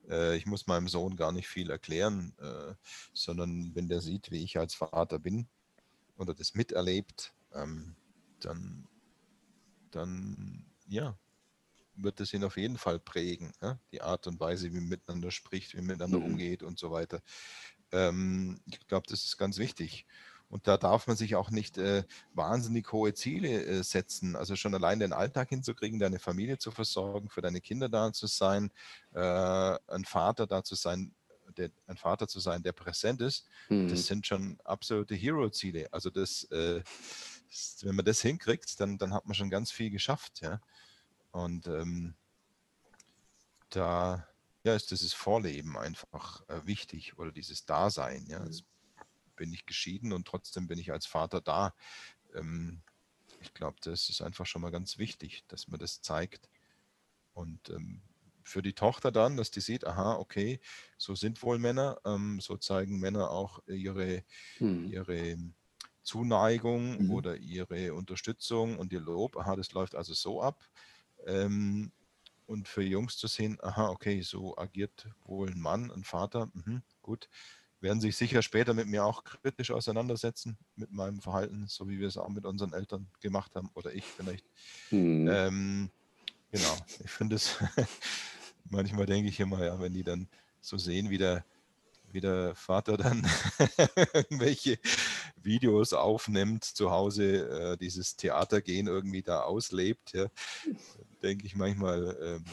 Äh, ich muss meinem Sohn gar nicht viel erklären, äh, sondern wenn der sieht, wie ich als Vater bin oder das miterlebt, ähm, dann, dann, ja, wird es ihn auf jeden Fall prägen. Ja? Die Art und Weise, wie man miteinander spricht, wie man miteinander mhm. umgeht und so weiter. Ähm, ich glaube, das ist ganz wichtig. Und da darf man sich auch nicht äh, wahnsinnig hohe Ziele äh, setzen. Also schon allein den Alltag hinzukriegen, deine Familie zu versorgen, für deine Kinder da zu sein, äh, ein Vater da zu sein, der, ein Vater zu sein, der präsent ist, mhm. das sind schon absolute Hero-Ziele. Also das, äh, das, wenn man das hinkriegt, dann, dann hat man schon ganz viel geschafft. Ja? Und ähm, da ja, ist dieses Vorleben einfach äh, wichtig oder dieses Dasein. Ja? Das bin ich geschieden und trotzdem bin ich als Vater da. Ähm, ich glaube, das ist einfach schon mal ganz wichtig, dass man das zeigt. Und ähm, für die Tochter dann, dass die sieht, aha, okay, so sind wohl Männer, ähm, so zeigen Männer auch ihre, hm. ihre Zuneigung mhm. oder ihre Unterstützung und ihr Lob, aha, das läuft also so ab. Ähm, und für Jungs zu sehen, aha, okay, so agiert wohl ein Mann, ein Vater, mhm, gut werden sich sicher später mit mir auch kritisch auseinandersetzen, mit meinem Verhalten, so wie wir es auch mit unseren Eltern gemacht haben oder ich vielleicht. Hm. Ähm, genau, ich finde es, manchmal denke ich immer, ja, wenn die dann so sehen, wie der, wie der Vater dann irgendwelche Videos aufnimmt, zu Hause äh, dieses Theatergehen irgendwie da auslebt, ja, denke ich manchmal, ähm,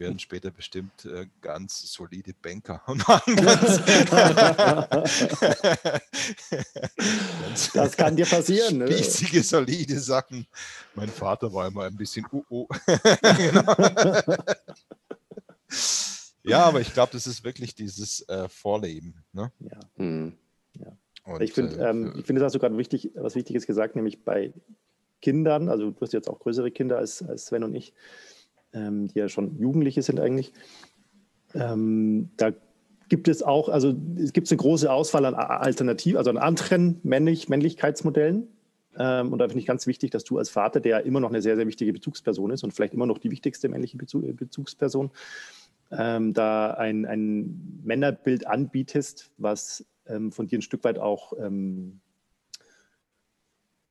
werden später bestimmt äh, ganz solide Banker und machen ganz, ganz Das kann dir passieren. Ne? Spießige, solide Sachen. Mein Vater war immer ein bisschen uh -uh. genau. Ja, aber ich glaube, das ist wirklich dieses äh, Vorleben. Ne? Ja. Hm. ja. Und, ich finde, äh, ähm, find, das hast du gerade wichtig, was Wichtiges gesagt, nämlich bei Kindern, also du hast jetzt auch größere Kinder als, als Sven und ich, ähm, die ja schon Jugendliche sind eigentlich. Ähm, da gibt es auch, also es gibt eine große Auswahl an Alternativen, also an anderen Männlich Männlichkeitsmodellen. Ähm, und da finde ich ganz wichtig, dass du als Vater, der immer noch eine sehr, sehr wichtige Bezugsperson ist und vielleicht immer noch die wichtigste männliche Bezug Bezugsperson, ähm, da ein, ein Männerbild anbietest, was ähm, von dir ein Stück weit auch, ähm,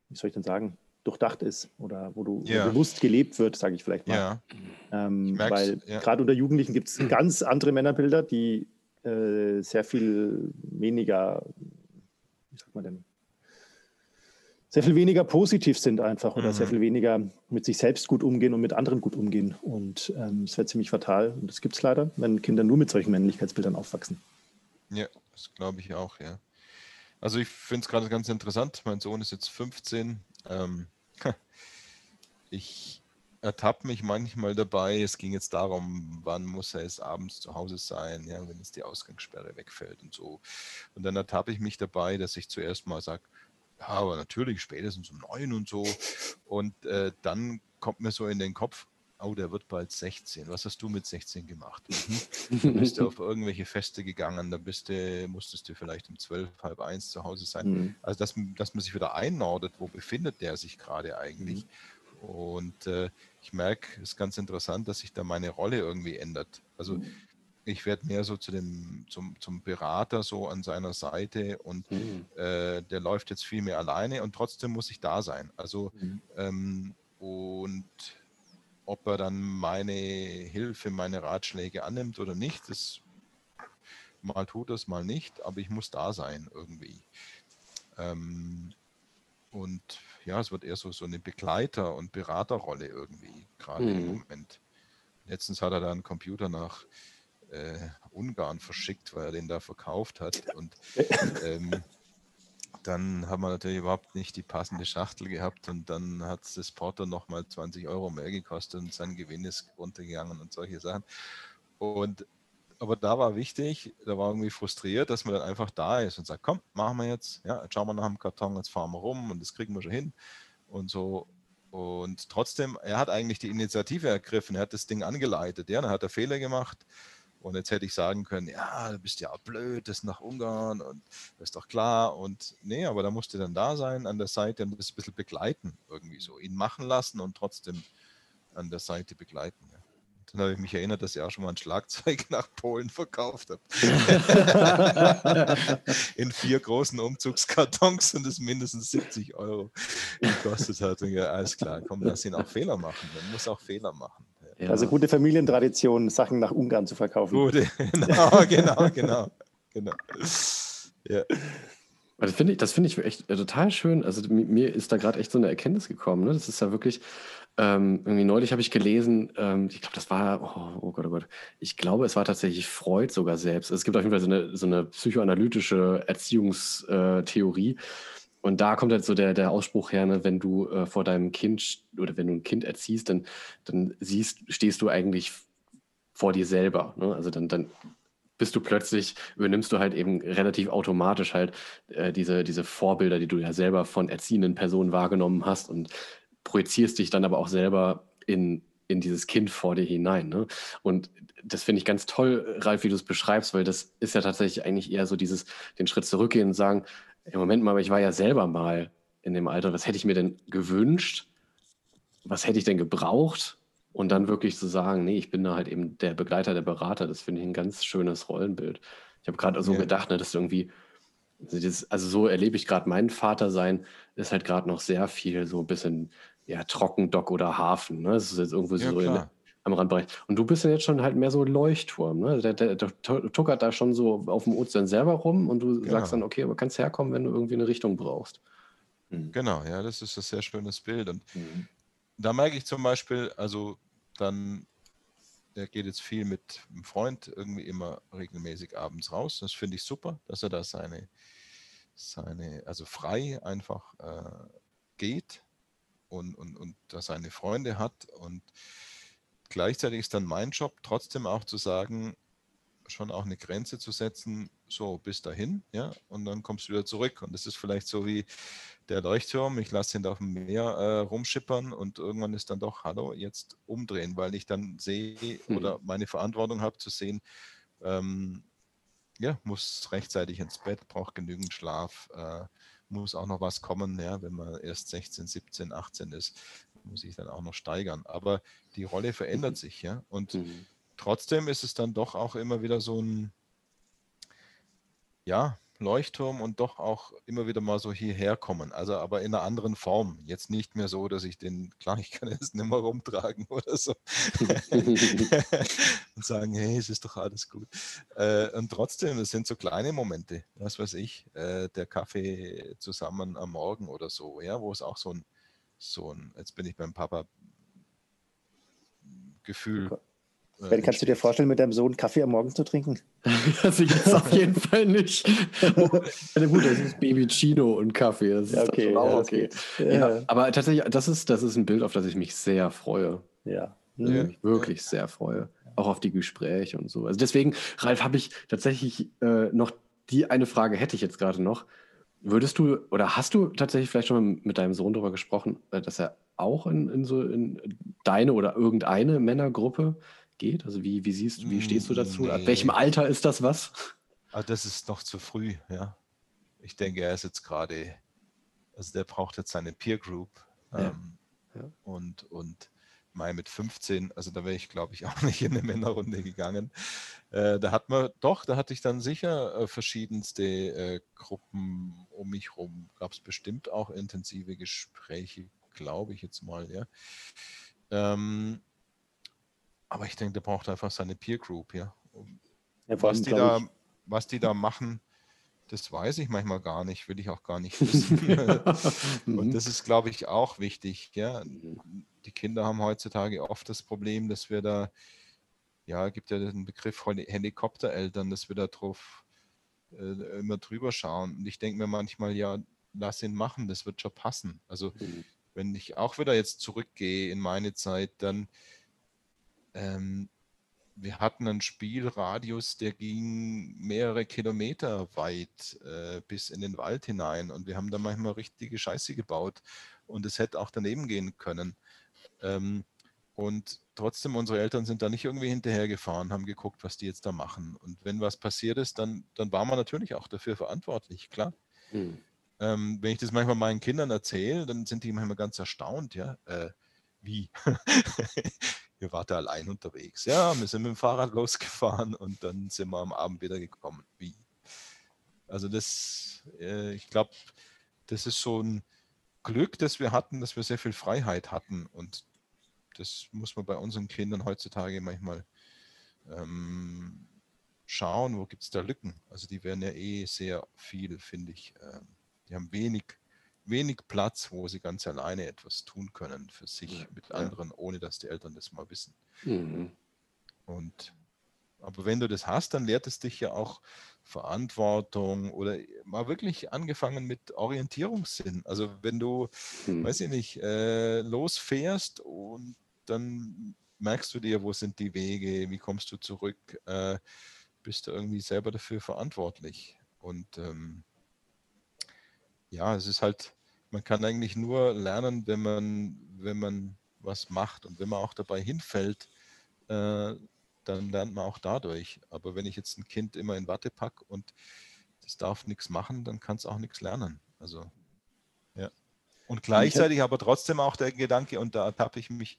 wie soll ich denn sagen, durchdacht ist oder wo du ja. bewusst gelebt wird, sage ich vielleicht mal. Ja. Ähm, weil ja. gerade unter Jugendlichen gibt es ganz andere Männerbilder, die äh, sehr viel weniger, wie sagt man denn, sehr viel weniger positiv sind einfach oder mhm. sehr viel weniger mit sich selbst gut umgehen und mit anderen gut umgehen. Und ähm, das wäre ziemlich fatal. Und das gibt es leider, wenn Kinder nur mit solchen Männlichkeitsbildern aufwachsen. Ja, das glaube ich auch, ja. Also ich finde es gerade ganz interessant. Mein Sohn ist jetzt 15. Ähm, ich ertappe mich manchmal dabei. Es ging jetzt darum, wann muss er jetzt abends zu Hause sein, ja, wenn jetzt die Ausgangssperre wegfällt und so. Und dann ertappe ich mich dabei, dass ich zuerst mal sage, ja, aber natürlich spätestens um neun und so. Und äh, dann kommt mir so in den Kopf, oh, der wird bald 16. Was hast du mit 16 gemacht? Mhm. Du bist du auf irgendwelche Feste gegangen, da bist du, musstest du vielleicht um 12, halb eins zu Hause sein. Mhm. Also, dass, dass man sich wieder einnordet, wo befindet der sich gerade eigentlich? Mhm. Und äh, ich merke, es ist ganz interessant, dass sich da meine Rolle irgendwie ändert. Also mhm ich werde mehr so zu dem, zum, zum Berater so an seiner Seite und mhm. äh, der läuft jetzt viel mehr alleine und trotzdem muss ich da sein. Also mhm. ähm, und ob er dann meine Hilfe, meine Ratschläge annimmt oder nicht, das mal tut es, mal nicht, aber ich muss da sein irgendwie. Ähm, und ja, es wird eher so, so eine Begleiter- und Beraterrolle irgendwie, gerade mhm. im Moment. Letztens hat er da einen Computer nach äh, Ungarn verschickt, weil er den da verkauft hat. Und ähm, dann haben wir natürlich überhaupt nicht die passende Schachtel gehabt und dann hat das Porto nochmal 20 Euro mehr gekostet und sein Gewinn ist runtergegangen und solche Sachen. Und aber da war wichtig, da war irgendwie frustriert, dass man dann einfach da ist und sagt, komm, machen wir jetzt, ja, jetzt schauen wir nach dem Karton, jetzt fahren wir rum und das kriegen wir schon hin und so. Und trotzdem, er hat eigentlich die Initiative ergriffen, er hat das Ding angeleitet, ja, dann hat er Fehler gemacht, und jetzt hätte ich sagen können, ja, du bist ja blöd, das nach Ungarn und das ist doch klar. Und nee, aber da musste dann da sein an der Seite und das ein bisschen begleiten, irgendwie so. Ihn machen lassen und trotzdem an der Seite begleiten. Ja. Dann habe ich mich erinnert, dass ich auch schon mal ein Schlagzeug nach Polen verkauft habe. In vier großen Umzugskartons und es mindestens 70 Euro gekostet hat. Und ja, alles klar, komm, lass ihn auch Fehler machen. Man muss auch Fehler machen. Ja. Also gute Familientradition, Sachen nach Ungarn zu verkaufen. Gute, genau, genau, genau. genau. Ja. Das finde ich, das ich echt äh, total schön. Also mir ist da gerade echt so eine Erkenntnis gekommen. Ne? Das ist ja wirklich, ähm, irgendwie neulich habe ich gelesen, ähm, ich glaube, das war, oh, oh, Gott, oh Gott, ich glaube, es war tatsächlich Freud sogar selbst. Es gibt auf jeden Fall so eine, so eine psychoanalytische Erziehungstheorie. Äh, und da kommt halt so der, der Ausspruch her, ne, wenn du äh, vor deinem Kind oder wenn du ein Kind erziehst, dann, dann siehst, stehst du eigentlich vor dir selber. Ne? Also dann, dann bist du plötzlich, übernimmst du halt eben relativ automatisch halt äh, diese, diese Vorbilder, die du ja selber von erziehenden Personen wahrgenommen hast und projizierst dich dann aber auch selber in, in dieses Kind vor dir hinein. Ne? Und das finde ich ganz toll, Ralf, wie du es beschreibst, weil das ist ja tatsächlich eigentlich eher so dieses, den Schritt zurückgehen und sagen, im Moment mal, aber ich war ja selber mal in dem Alter, was hätte ich mir denn gewünscht? Was hätte ich denn gebraucht? Und dann wirklich zu sagen, nee, ich bin da halt eben der Begleiter, der Berater, das finde ich ein ganz schönes Rollenbild. Ich habe gerade so ja. gedacht, ne, dass irgendwie, also, das, also so erlebe ich gerade mein Vater sein, ist halt gerade noch sehr viel so ein bisschen ja, Trockendock oder Hafen. Ne? Das ist jetzt irgendwo ja, so in, am Randbereich. Und du bist ja jetzt schon halt mehr so Leuchtturm. Ne? Der, der, der, tuckert da schon so auf dem Ozean selber rum und du genau. sagst dann, okay, aber kannst herkommen, wenn du irgendwie eine Richtung brauchst. Mhm. Genau, ja, das ist ein sehr schönes Bild. Und mhm. da merke ich zum Beispiel, also dann, der geht jetzt viel mit einem Freund irgendwie immer regelmäßig abends raus. Das finde ich super, dass er da seine, seine also frei einfach äh, geht und, und, und da seine Freunde hat und gleichzeitig ist dann mein Job trotzdem auch zu sagen, schon auch eine Grenze zu setzen, so bis dahin, ja, und dann kommst du wieder zurück. Und das ist vielleicht so wie der Leuchtturm, ich lasse ihn da auf dem Meer äh, rumschippern und irgendwann ist dann doch, hallo, jetzt umdrehen, weil ich dann sehe mhm. oder meine Verantwortung habe zu sehen, ähm, ja, muss rechtzeitig ins Bett, braucht genügend Schlaf, äh, muss auch noch was kommen, ja, wenn man erst 16, 17, 18 ist, muss ich dann auch noch steigern. Aber die Rolle verändert mhm. sich, ja. Und mhm. trotzdem ist es dann doch auch immer wieder so ein, ja, Leuchtturm und doch auch immer wieder mal so hierher kommen. Also aber in einer anderen Form. Jetzt nicht mehr so, dass ich den, klar, ich kann jetzt nicht mehr rumtragen oder so. und sagen, hey, es ist doch alles gut. Äh, und trotzdem, es sind so kleine Momente, was weiß ich, äh, der Kaffee zusammen am Morgen oder so, ja, wo es auch so ein, so ein, jetzt bin ich beim Papa Gefühl äh, kannst du dir vorstellen, mit deinem Sohn Kaffee am Morgen zu trinken? also jetzt auf jeden Fall nicht. ja, gut, das ist Baby Chino und Kaffee. Das ja, okay, ja, okay. Ja, aber tatsächlich, das ist, das ist ein Bild, auf das ich mich sehr freue. Ja. Mhm. Wirklich sehr freue. Auch auf die Gespräche und so. Also deswegen, Ralf, habe ich tatsächlich äh, noch die eine Frage hätte ich jetzt gerade noch. Würdest du oder hast du tatsächlich vielleicht schon mal mit deinem Sohn darüber gesprochen, äh, dass er auch in, in so in deine oder irgendeine Männergruppe geht? Also wie, wie siehst wie stehst du dazu? Nee. Ab welchem Alter ist das was? Ah, das ist noch zu früh, ja. Ich denke, er ist jetzt gerade, also der braucht jetzt seine Peer Group. Ja. Ähm, ja. Und, und Mai mit 15, also da wäre ich, glaube ich, auch nicht in eine Männerrunde gegangen. Äh, da hat man, doch, da hatte ich dann sicher äh, verschiedenste äh, Gruppen um mich rum. Gab es bestimmt auch intensive Gespräche, glaube ich jetzt mal, ja. Ähm, aber ich denke, der braucht einfach seine Peer Group, ja. ja was, die da, was die da machen, das weiß ich manchmal gar nicht, will ich auch gar nicht wissen. Und mhm. das ist, glaube ich, auch wichtig. Ja? Die Kinder haben heutzutage oft das Problem, dass wir da, ja, gibt ja den Begriff Helikoptereltern, dass wir da drauf äh, immer drüber schauen. Und ich denke mir manchmal, ja, lass ihn machen, das wird schon passen. Also, mhm. wenn ich auch wieder jetzt zurückgehe in meine Zeit, dann ähm, wir hatten einen Spielradius, der ging mehrere Kilometer weit äh, bis in den Wald hinein und wir haben da manchmal richtige Scheiße gebaut und es hätte auch daneben gehen können. Ähm, und trotzdem, unsere Eltern sind da nicht irgendwie hinterhergefahren, haben geguckt, was die jetzt da machen. Und wenn was passiert ist, dann, dann war man natürlich auch dafür verantwortlich, klar. Hm. Ähm, wenn ich das manchmal meinen Kindern erzähle, dann sind die manchmal ganz erstaunt, ja. Äh, wie? wir waren da allein unterwegs. Ja, wir sind mit dem Fahrrad losgefahren und dann sind wir am Abend wieder gekommen. Wie? Also das, äh, ich glaube, das ist so ein Glück, das wir hatten, dass wir sehr viel Freiheit hatten und das muss man bei unseren Kindern heutzutage manchmal ähm, schauen, wo gibt es da Lücken. Also die werden ja eh sehr viel, finde ich. Ähm, die haben wenig wenig Platz, wo sie ganz alleine etwas tun können für sich ja, mit anderen, ohne dass die Eltern das mal wissen. Mhm. Und aber wenn du das hast, dann lehrt es dich ja auch Verantwortung oder mal wirklich angefangen mit Orientierungssinn. Also wenn du, mhm. weiß ich nicht, äh, losfährst und dann merkst du dir, wo sind die Wege, wie kommst du zurück, äh, bist du irgendwie selber dafür verantwortlich. Und ähm, ja, es ist halt, man kann eigentlich nur lernen, wenn man, wenn man was macht und wenn man auch dabei hinfällt, äh, dann lernt man auch dadurch. Aber wenn ich jetzt ein Kind immer in Watte packe und das darf nichts machen, dann kann es auch nichts lernen. Also ja. Und gleichzeitig aber trotzdem auch der Gedanke, und da ertappe ich mich,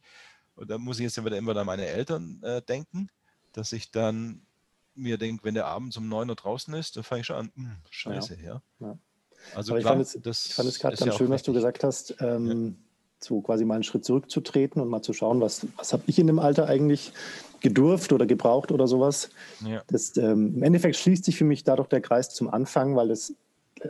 und da muss ich jetzt immer, immer an meine Eltern äh, denken, dass ich dann mir denke, wenn der abends um 9 Uhr draußen ist, dann fange ich schon an, hm, scheiße, ja. ja. ja. Also Aber klar, ich fand es, es gerade ganz ja schön, was du gesagt hast, ähm, ja. so quasi mal einen Schritt zurückzutreten und mal zu schauen, was, was habe ich in dem Alter eigentlich gedurft oder gebraucht oder sowas. Ja. Das, ähm, Im Endeffekt schließt sich für mich dadurch der Kreis zum Anfang, weil es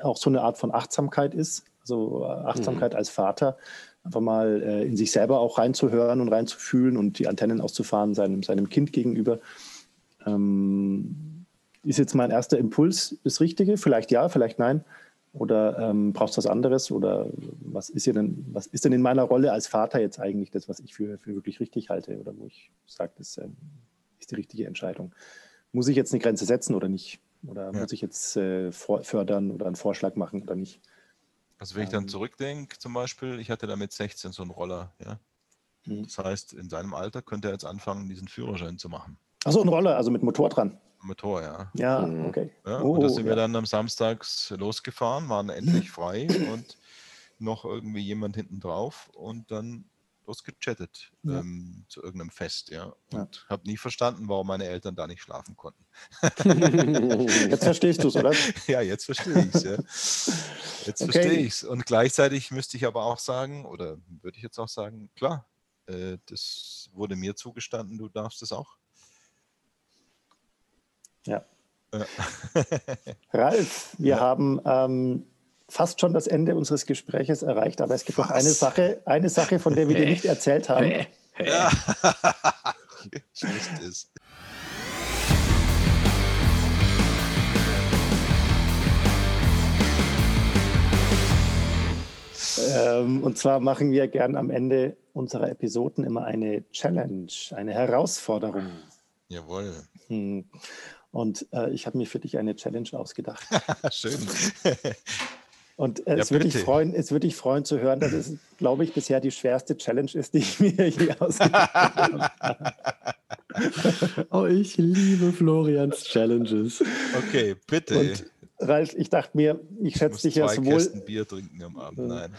auch so eine Art von Achtsamkeit ist, also Achtsamkeit mhm. als Vater, einfach mal äh, in sich selber auch reinzuhören und reinzufühlen und die Antennen auszufahren seinem, seinem Kind gegenüber. Ähm, ist jetzt mein erster Impuls das Richtige? Vielleicht ja, vielleicht nein. Oder ähm, brauchst du was anderes? Oder was ist, denn, was ist denn in meiner Rolle als Vater jetzt eigentlich das, was ich für, für wirklich richtig halte? Oder wo ich sage, das ähm, ist die richtige Entscheidung. Muss ich jetzt eine Grenze setzen oder nicht? Oder ja. muss ich jetzt äh, fördern oder einen Vorschlag machen oder nicht? Also wenn ich dann ähm. zurückdenke, zum Beispiel, ich hatte da mit 16 so einen Roller, ja. Mhm. Das heißt, in seinem Alter könnte er jetzt anfangen, diesen Führerschein zu machen. Achso, ein Roller, also mit Motor dran. Motor, ja. Ja, mhm. okay. Ja, oh, und da sind ja. wir dann am Samstags losgefahren, waren endlich frei und noch irgendwie jemand hinten drauf und dann bloß gechattet Ja. ähm, zu irgendeinem Fest, ja. Ja. Und habe nie verstanden, warum meine Eltern da nicht schlafen konnten. Jetzt verstehst du es, oder? Ja, jetzt verstehe ich es, ja. Jetzt Okay. verstehe ich es. Und gleichzeitig müsste ich aber auch sagen, oder würde ich jetzt auch sagen, klar, äh, das wurde mir zugestanden, du darfst es auch. Ja. Ja. Ralf, wir Ja. haben ähm, fast schon das Ende unseres Gespräches erreicht, aber es gibt noch eine Was? Sache, eine Sache, von der wir dir nicht erzählt haben. Ja. es. Ähm, und zwar machen wir gern am Ende unserer Episoden immer eine Challenge, eine Herausforderung. Jawohl. Hm. Und äh, ich habe mir für dich eine Challenge ausgedacht. Schön. Und äh, Ja, es würde dich freuen, es würde dich freuen zu hören, dass es, glaube ich, bisher die schwerste Challenge ist, die ich mir je ausgedacht habe. Oh, ich liebe Florians Challenges. Okay, bitte. Und Ralf, ich dachte mir, ich schätze dich ja sowohl. Kästen Bier trinken am Abend. Nein.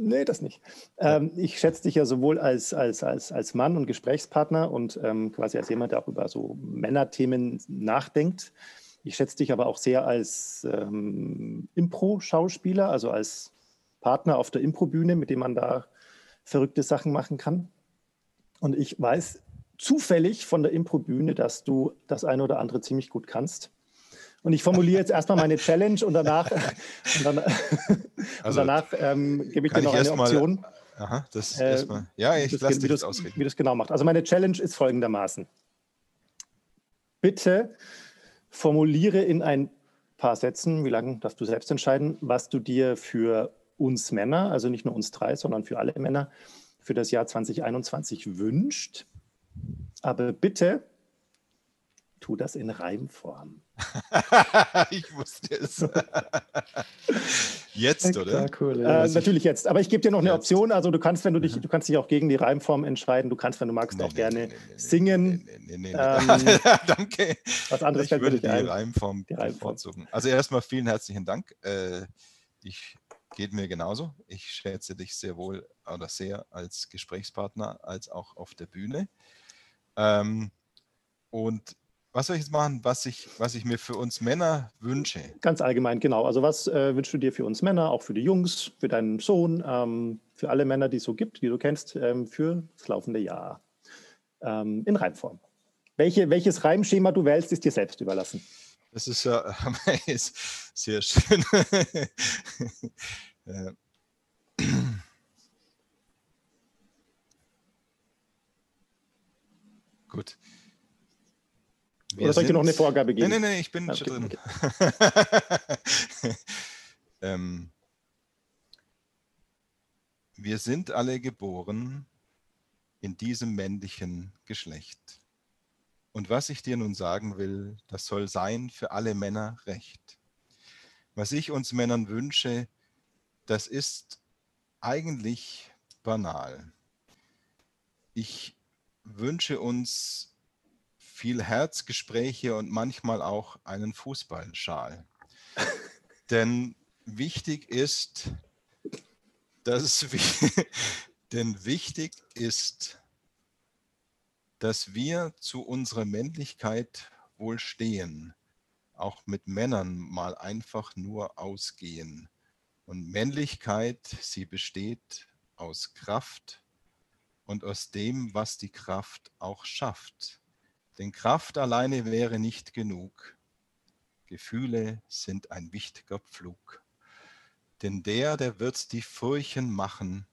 Nee, das nicht. Ähm, ich schätze dich ja sowohl als, als, als, als Mann und Gesprächspartner und ähm, quasi als jemand, der auch über so Männerthemen nachdenkt. Ich schätze dich aber auch sehr als ähm, Impro-Schauspieler, also als Partner auf der Impro-Bühne, mit dem man da verrückte Sachen machen kann. Und ich weiß zufällig von der Impro-Bühne, dass du das eine oder andere ziemlich gut kannst. Und ich formuliere jetzt erstmal meine Challenge und danach, und dann, Also, und danach ähm, gebe ich dir noch ich eine erst mal- Option. Aha, das Äh, erstmal. Ja, ich lasse dich das- das ausreden. Wie das genau macht. Also meine Challenge ist folgendermaßen. Bitte formuliere in ein paar Sätzen, wie lange darfst du selbst entscheiden, was du dir für uns Männer, also nicht nur uns drei, sondern für alle Männer, für das Jahr 2021 wünscht. Aber bitte tu das in Reimform. ich wusste es. Jetzt, oder? Äh, natürlich jetzt. Aber ich gebe dir noch eine Jetzt. Option. Also du kannst, wenn du dich, du kannst dich auch gegen die Reimform entscheiden. Du kannst, wenn du magst, auch gerne singen. Nee, nee, nee, nee. Ähm, Danke. Was anderes Ich würde die ein. Reimform Die Reimform. bevorzugen. Also erstmal vielen herzlichen Dank. Äh, ich geht mir genauso. Ich schätze dich sehr wohl oder sehr als Gesprächspartner als auch auf der Bühne. Ähm, und was soll ich jetzt machen, was ich, was ich mir für uns Männer wünsche? Ganz allgemein, genau. Also was äh, wünschst du dir für uns Männer, auch für die Jungs, für deinen Sohn, ähm, für alle Männer, die es so gibt, die du kennst, ähm, für das laufende Jahr ähm, in Reimform? Welche, welches Reimschema du wählst, ist dir selbst überlassen. Das ist ja ist sehr schön. Äh, Gut. Wir soll ich dir noch eine Vorgabe geben? Nein, nein, nein, ich bin Ah, schon okay, drin. ähm, wir sind alle geboren in diesem männlichen Geschlecht. Und was ich dir nun sagen will, das soll sein für alle Männer recht. Was ich uns Männern wünsche, das ist eigentlich banal. Ich wünsche uns viel Herzgespräche und manchmal auch einen Fußballschal. Denn wichtig ist, dass wir, denn wichtig ist, dass wir zu unserer Männlichkeit wohl stehen, auch mit Männern mal einfach nur ausgehen. Und Männlichkeit, sie besteht aus Kraft und aus dem, was die Kraft auch schafft. Denn Kraft alleine wäre nicht genug. Gefühle sind ein wichtiger Pflug. Denn der, der wird die Furchen machen,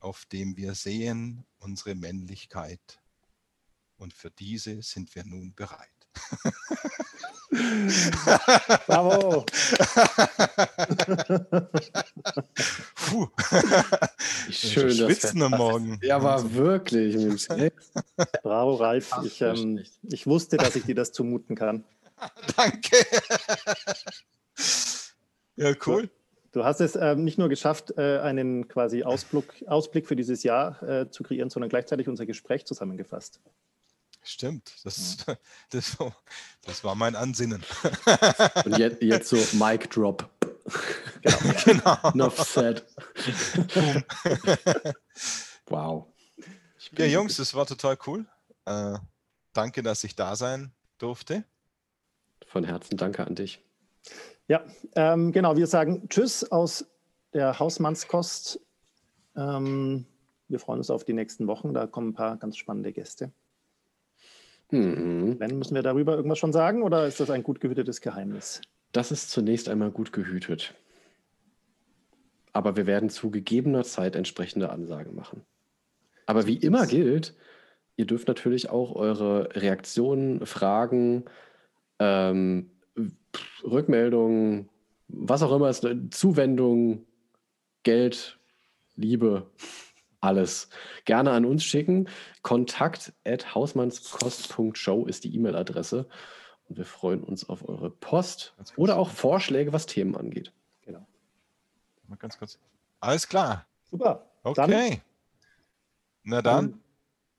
auf dem wir sehen unsere Männlichkeit. Und für diese sind wir nun bereit. Bravo! Puh, Schön, das schwitzen am Morgen. Ja, aber wirklich. Bravo, Ralf. Ach, Ich, ähm, ich wusste, dass ich dir das zumuten kann. Danke. Ja, cool. Du hast es ähm, nicht nur geschafft, äh, einen quasi Ausblick, Ausblick für dieses Jahr äh, zu kreieren, sondern gleichzeitig unser Gespräch zusammengefasst. Stimmt. Das, das, war- das war mein Ansinnen. Und jetzt, jetzt so Mic Drop. genau. Enough said. wow. Ja, Jungs, das war total cool. Äh, danke, dass ich da sein durfte. Von Herzen danke an dich. Ja, ähm, genau. Wir sagen Tschüss aus der Hausmannskost. Ähm, wir freuen uns auf die nächsten Wochen. Da kommen ein paar ganz spannende Gäste. Mhm. Wenn, müssen wir darüber irgendwas schon sagen oder ist das ein gut gehütetes Geheimnis? Das ist zunächst einmal gut gehütet. Aber wir werden zu gegebener Zeit entsprechende Ansagen machen. Aber wie immer gilt, ihr dürft natürlich auch eure Reaktionen, Fragen, ähm, Rückmeldungen, was auch immer ist, Zuwendung, Geld, Liebe, alles gerne an uns schicken. Kontakt at hausmannskost.show ist die E-Mail-Adresse. Und wir freuen uns auf eure Post oder auch Vorschläge, was Themen angeht. Genau. Mal ganz kurz. Alles klar. Super. Okay. Na dann, Dann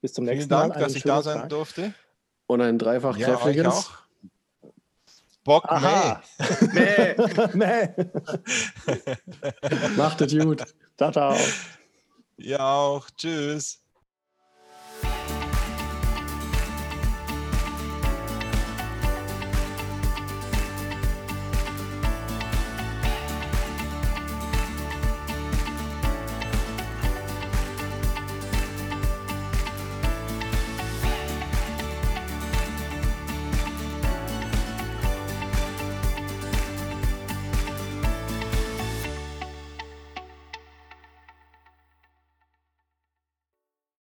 bis zum vielen nächsten Mal. Dank, dass Einen ich da sein Tag. durfte. Und ein dreifach Ja, auch. Bock Aha. May. nee. Macht es gut. Ciao, ciao. Ja auch. Tschüss.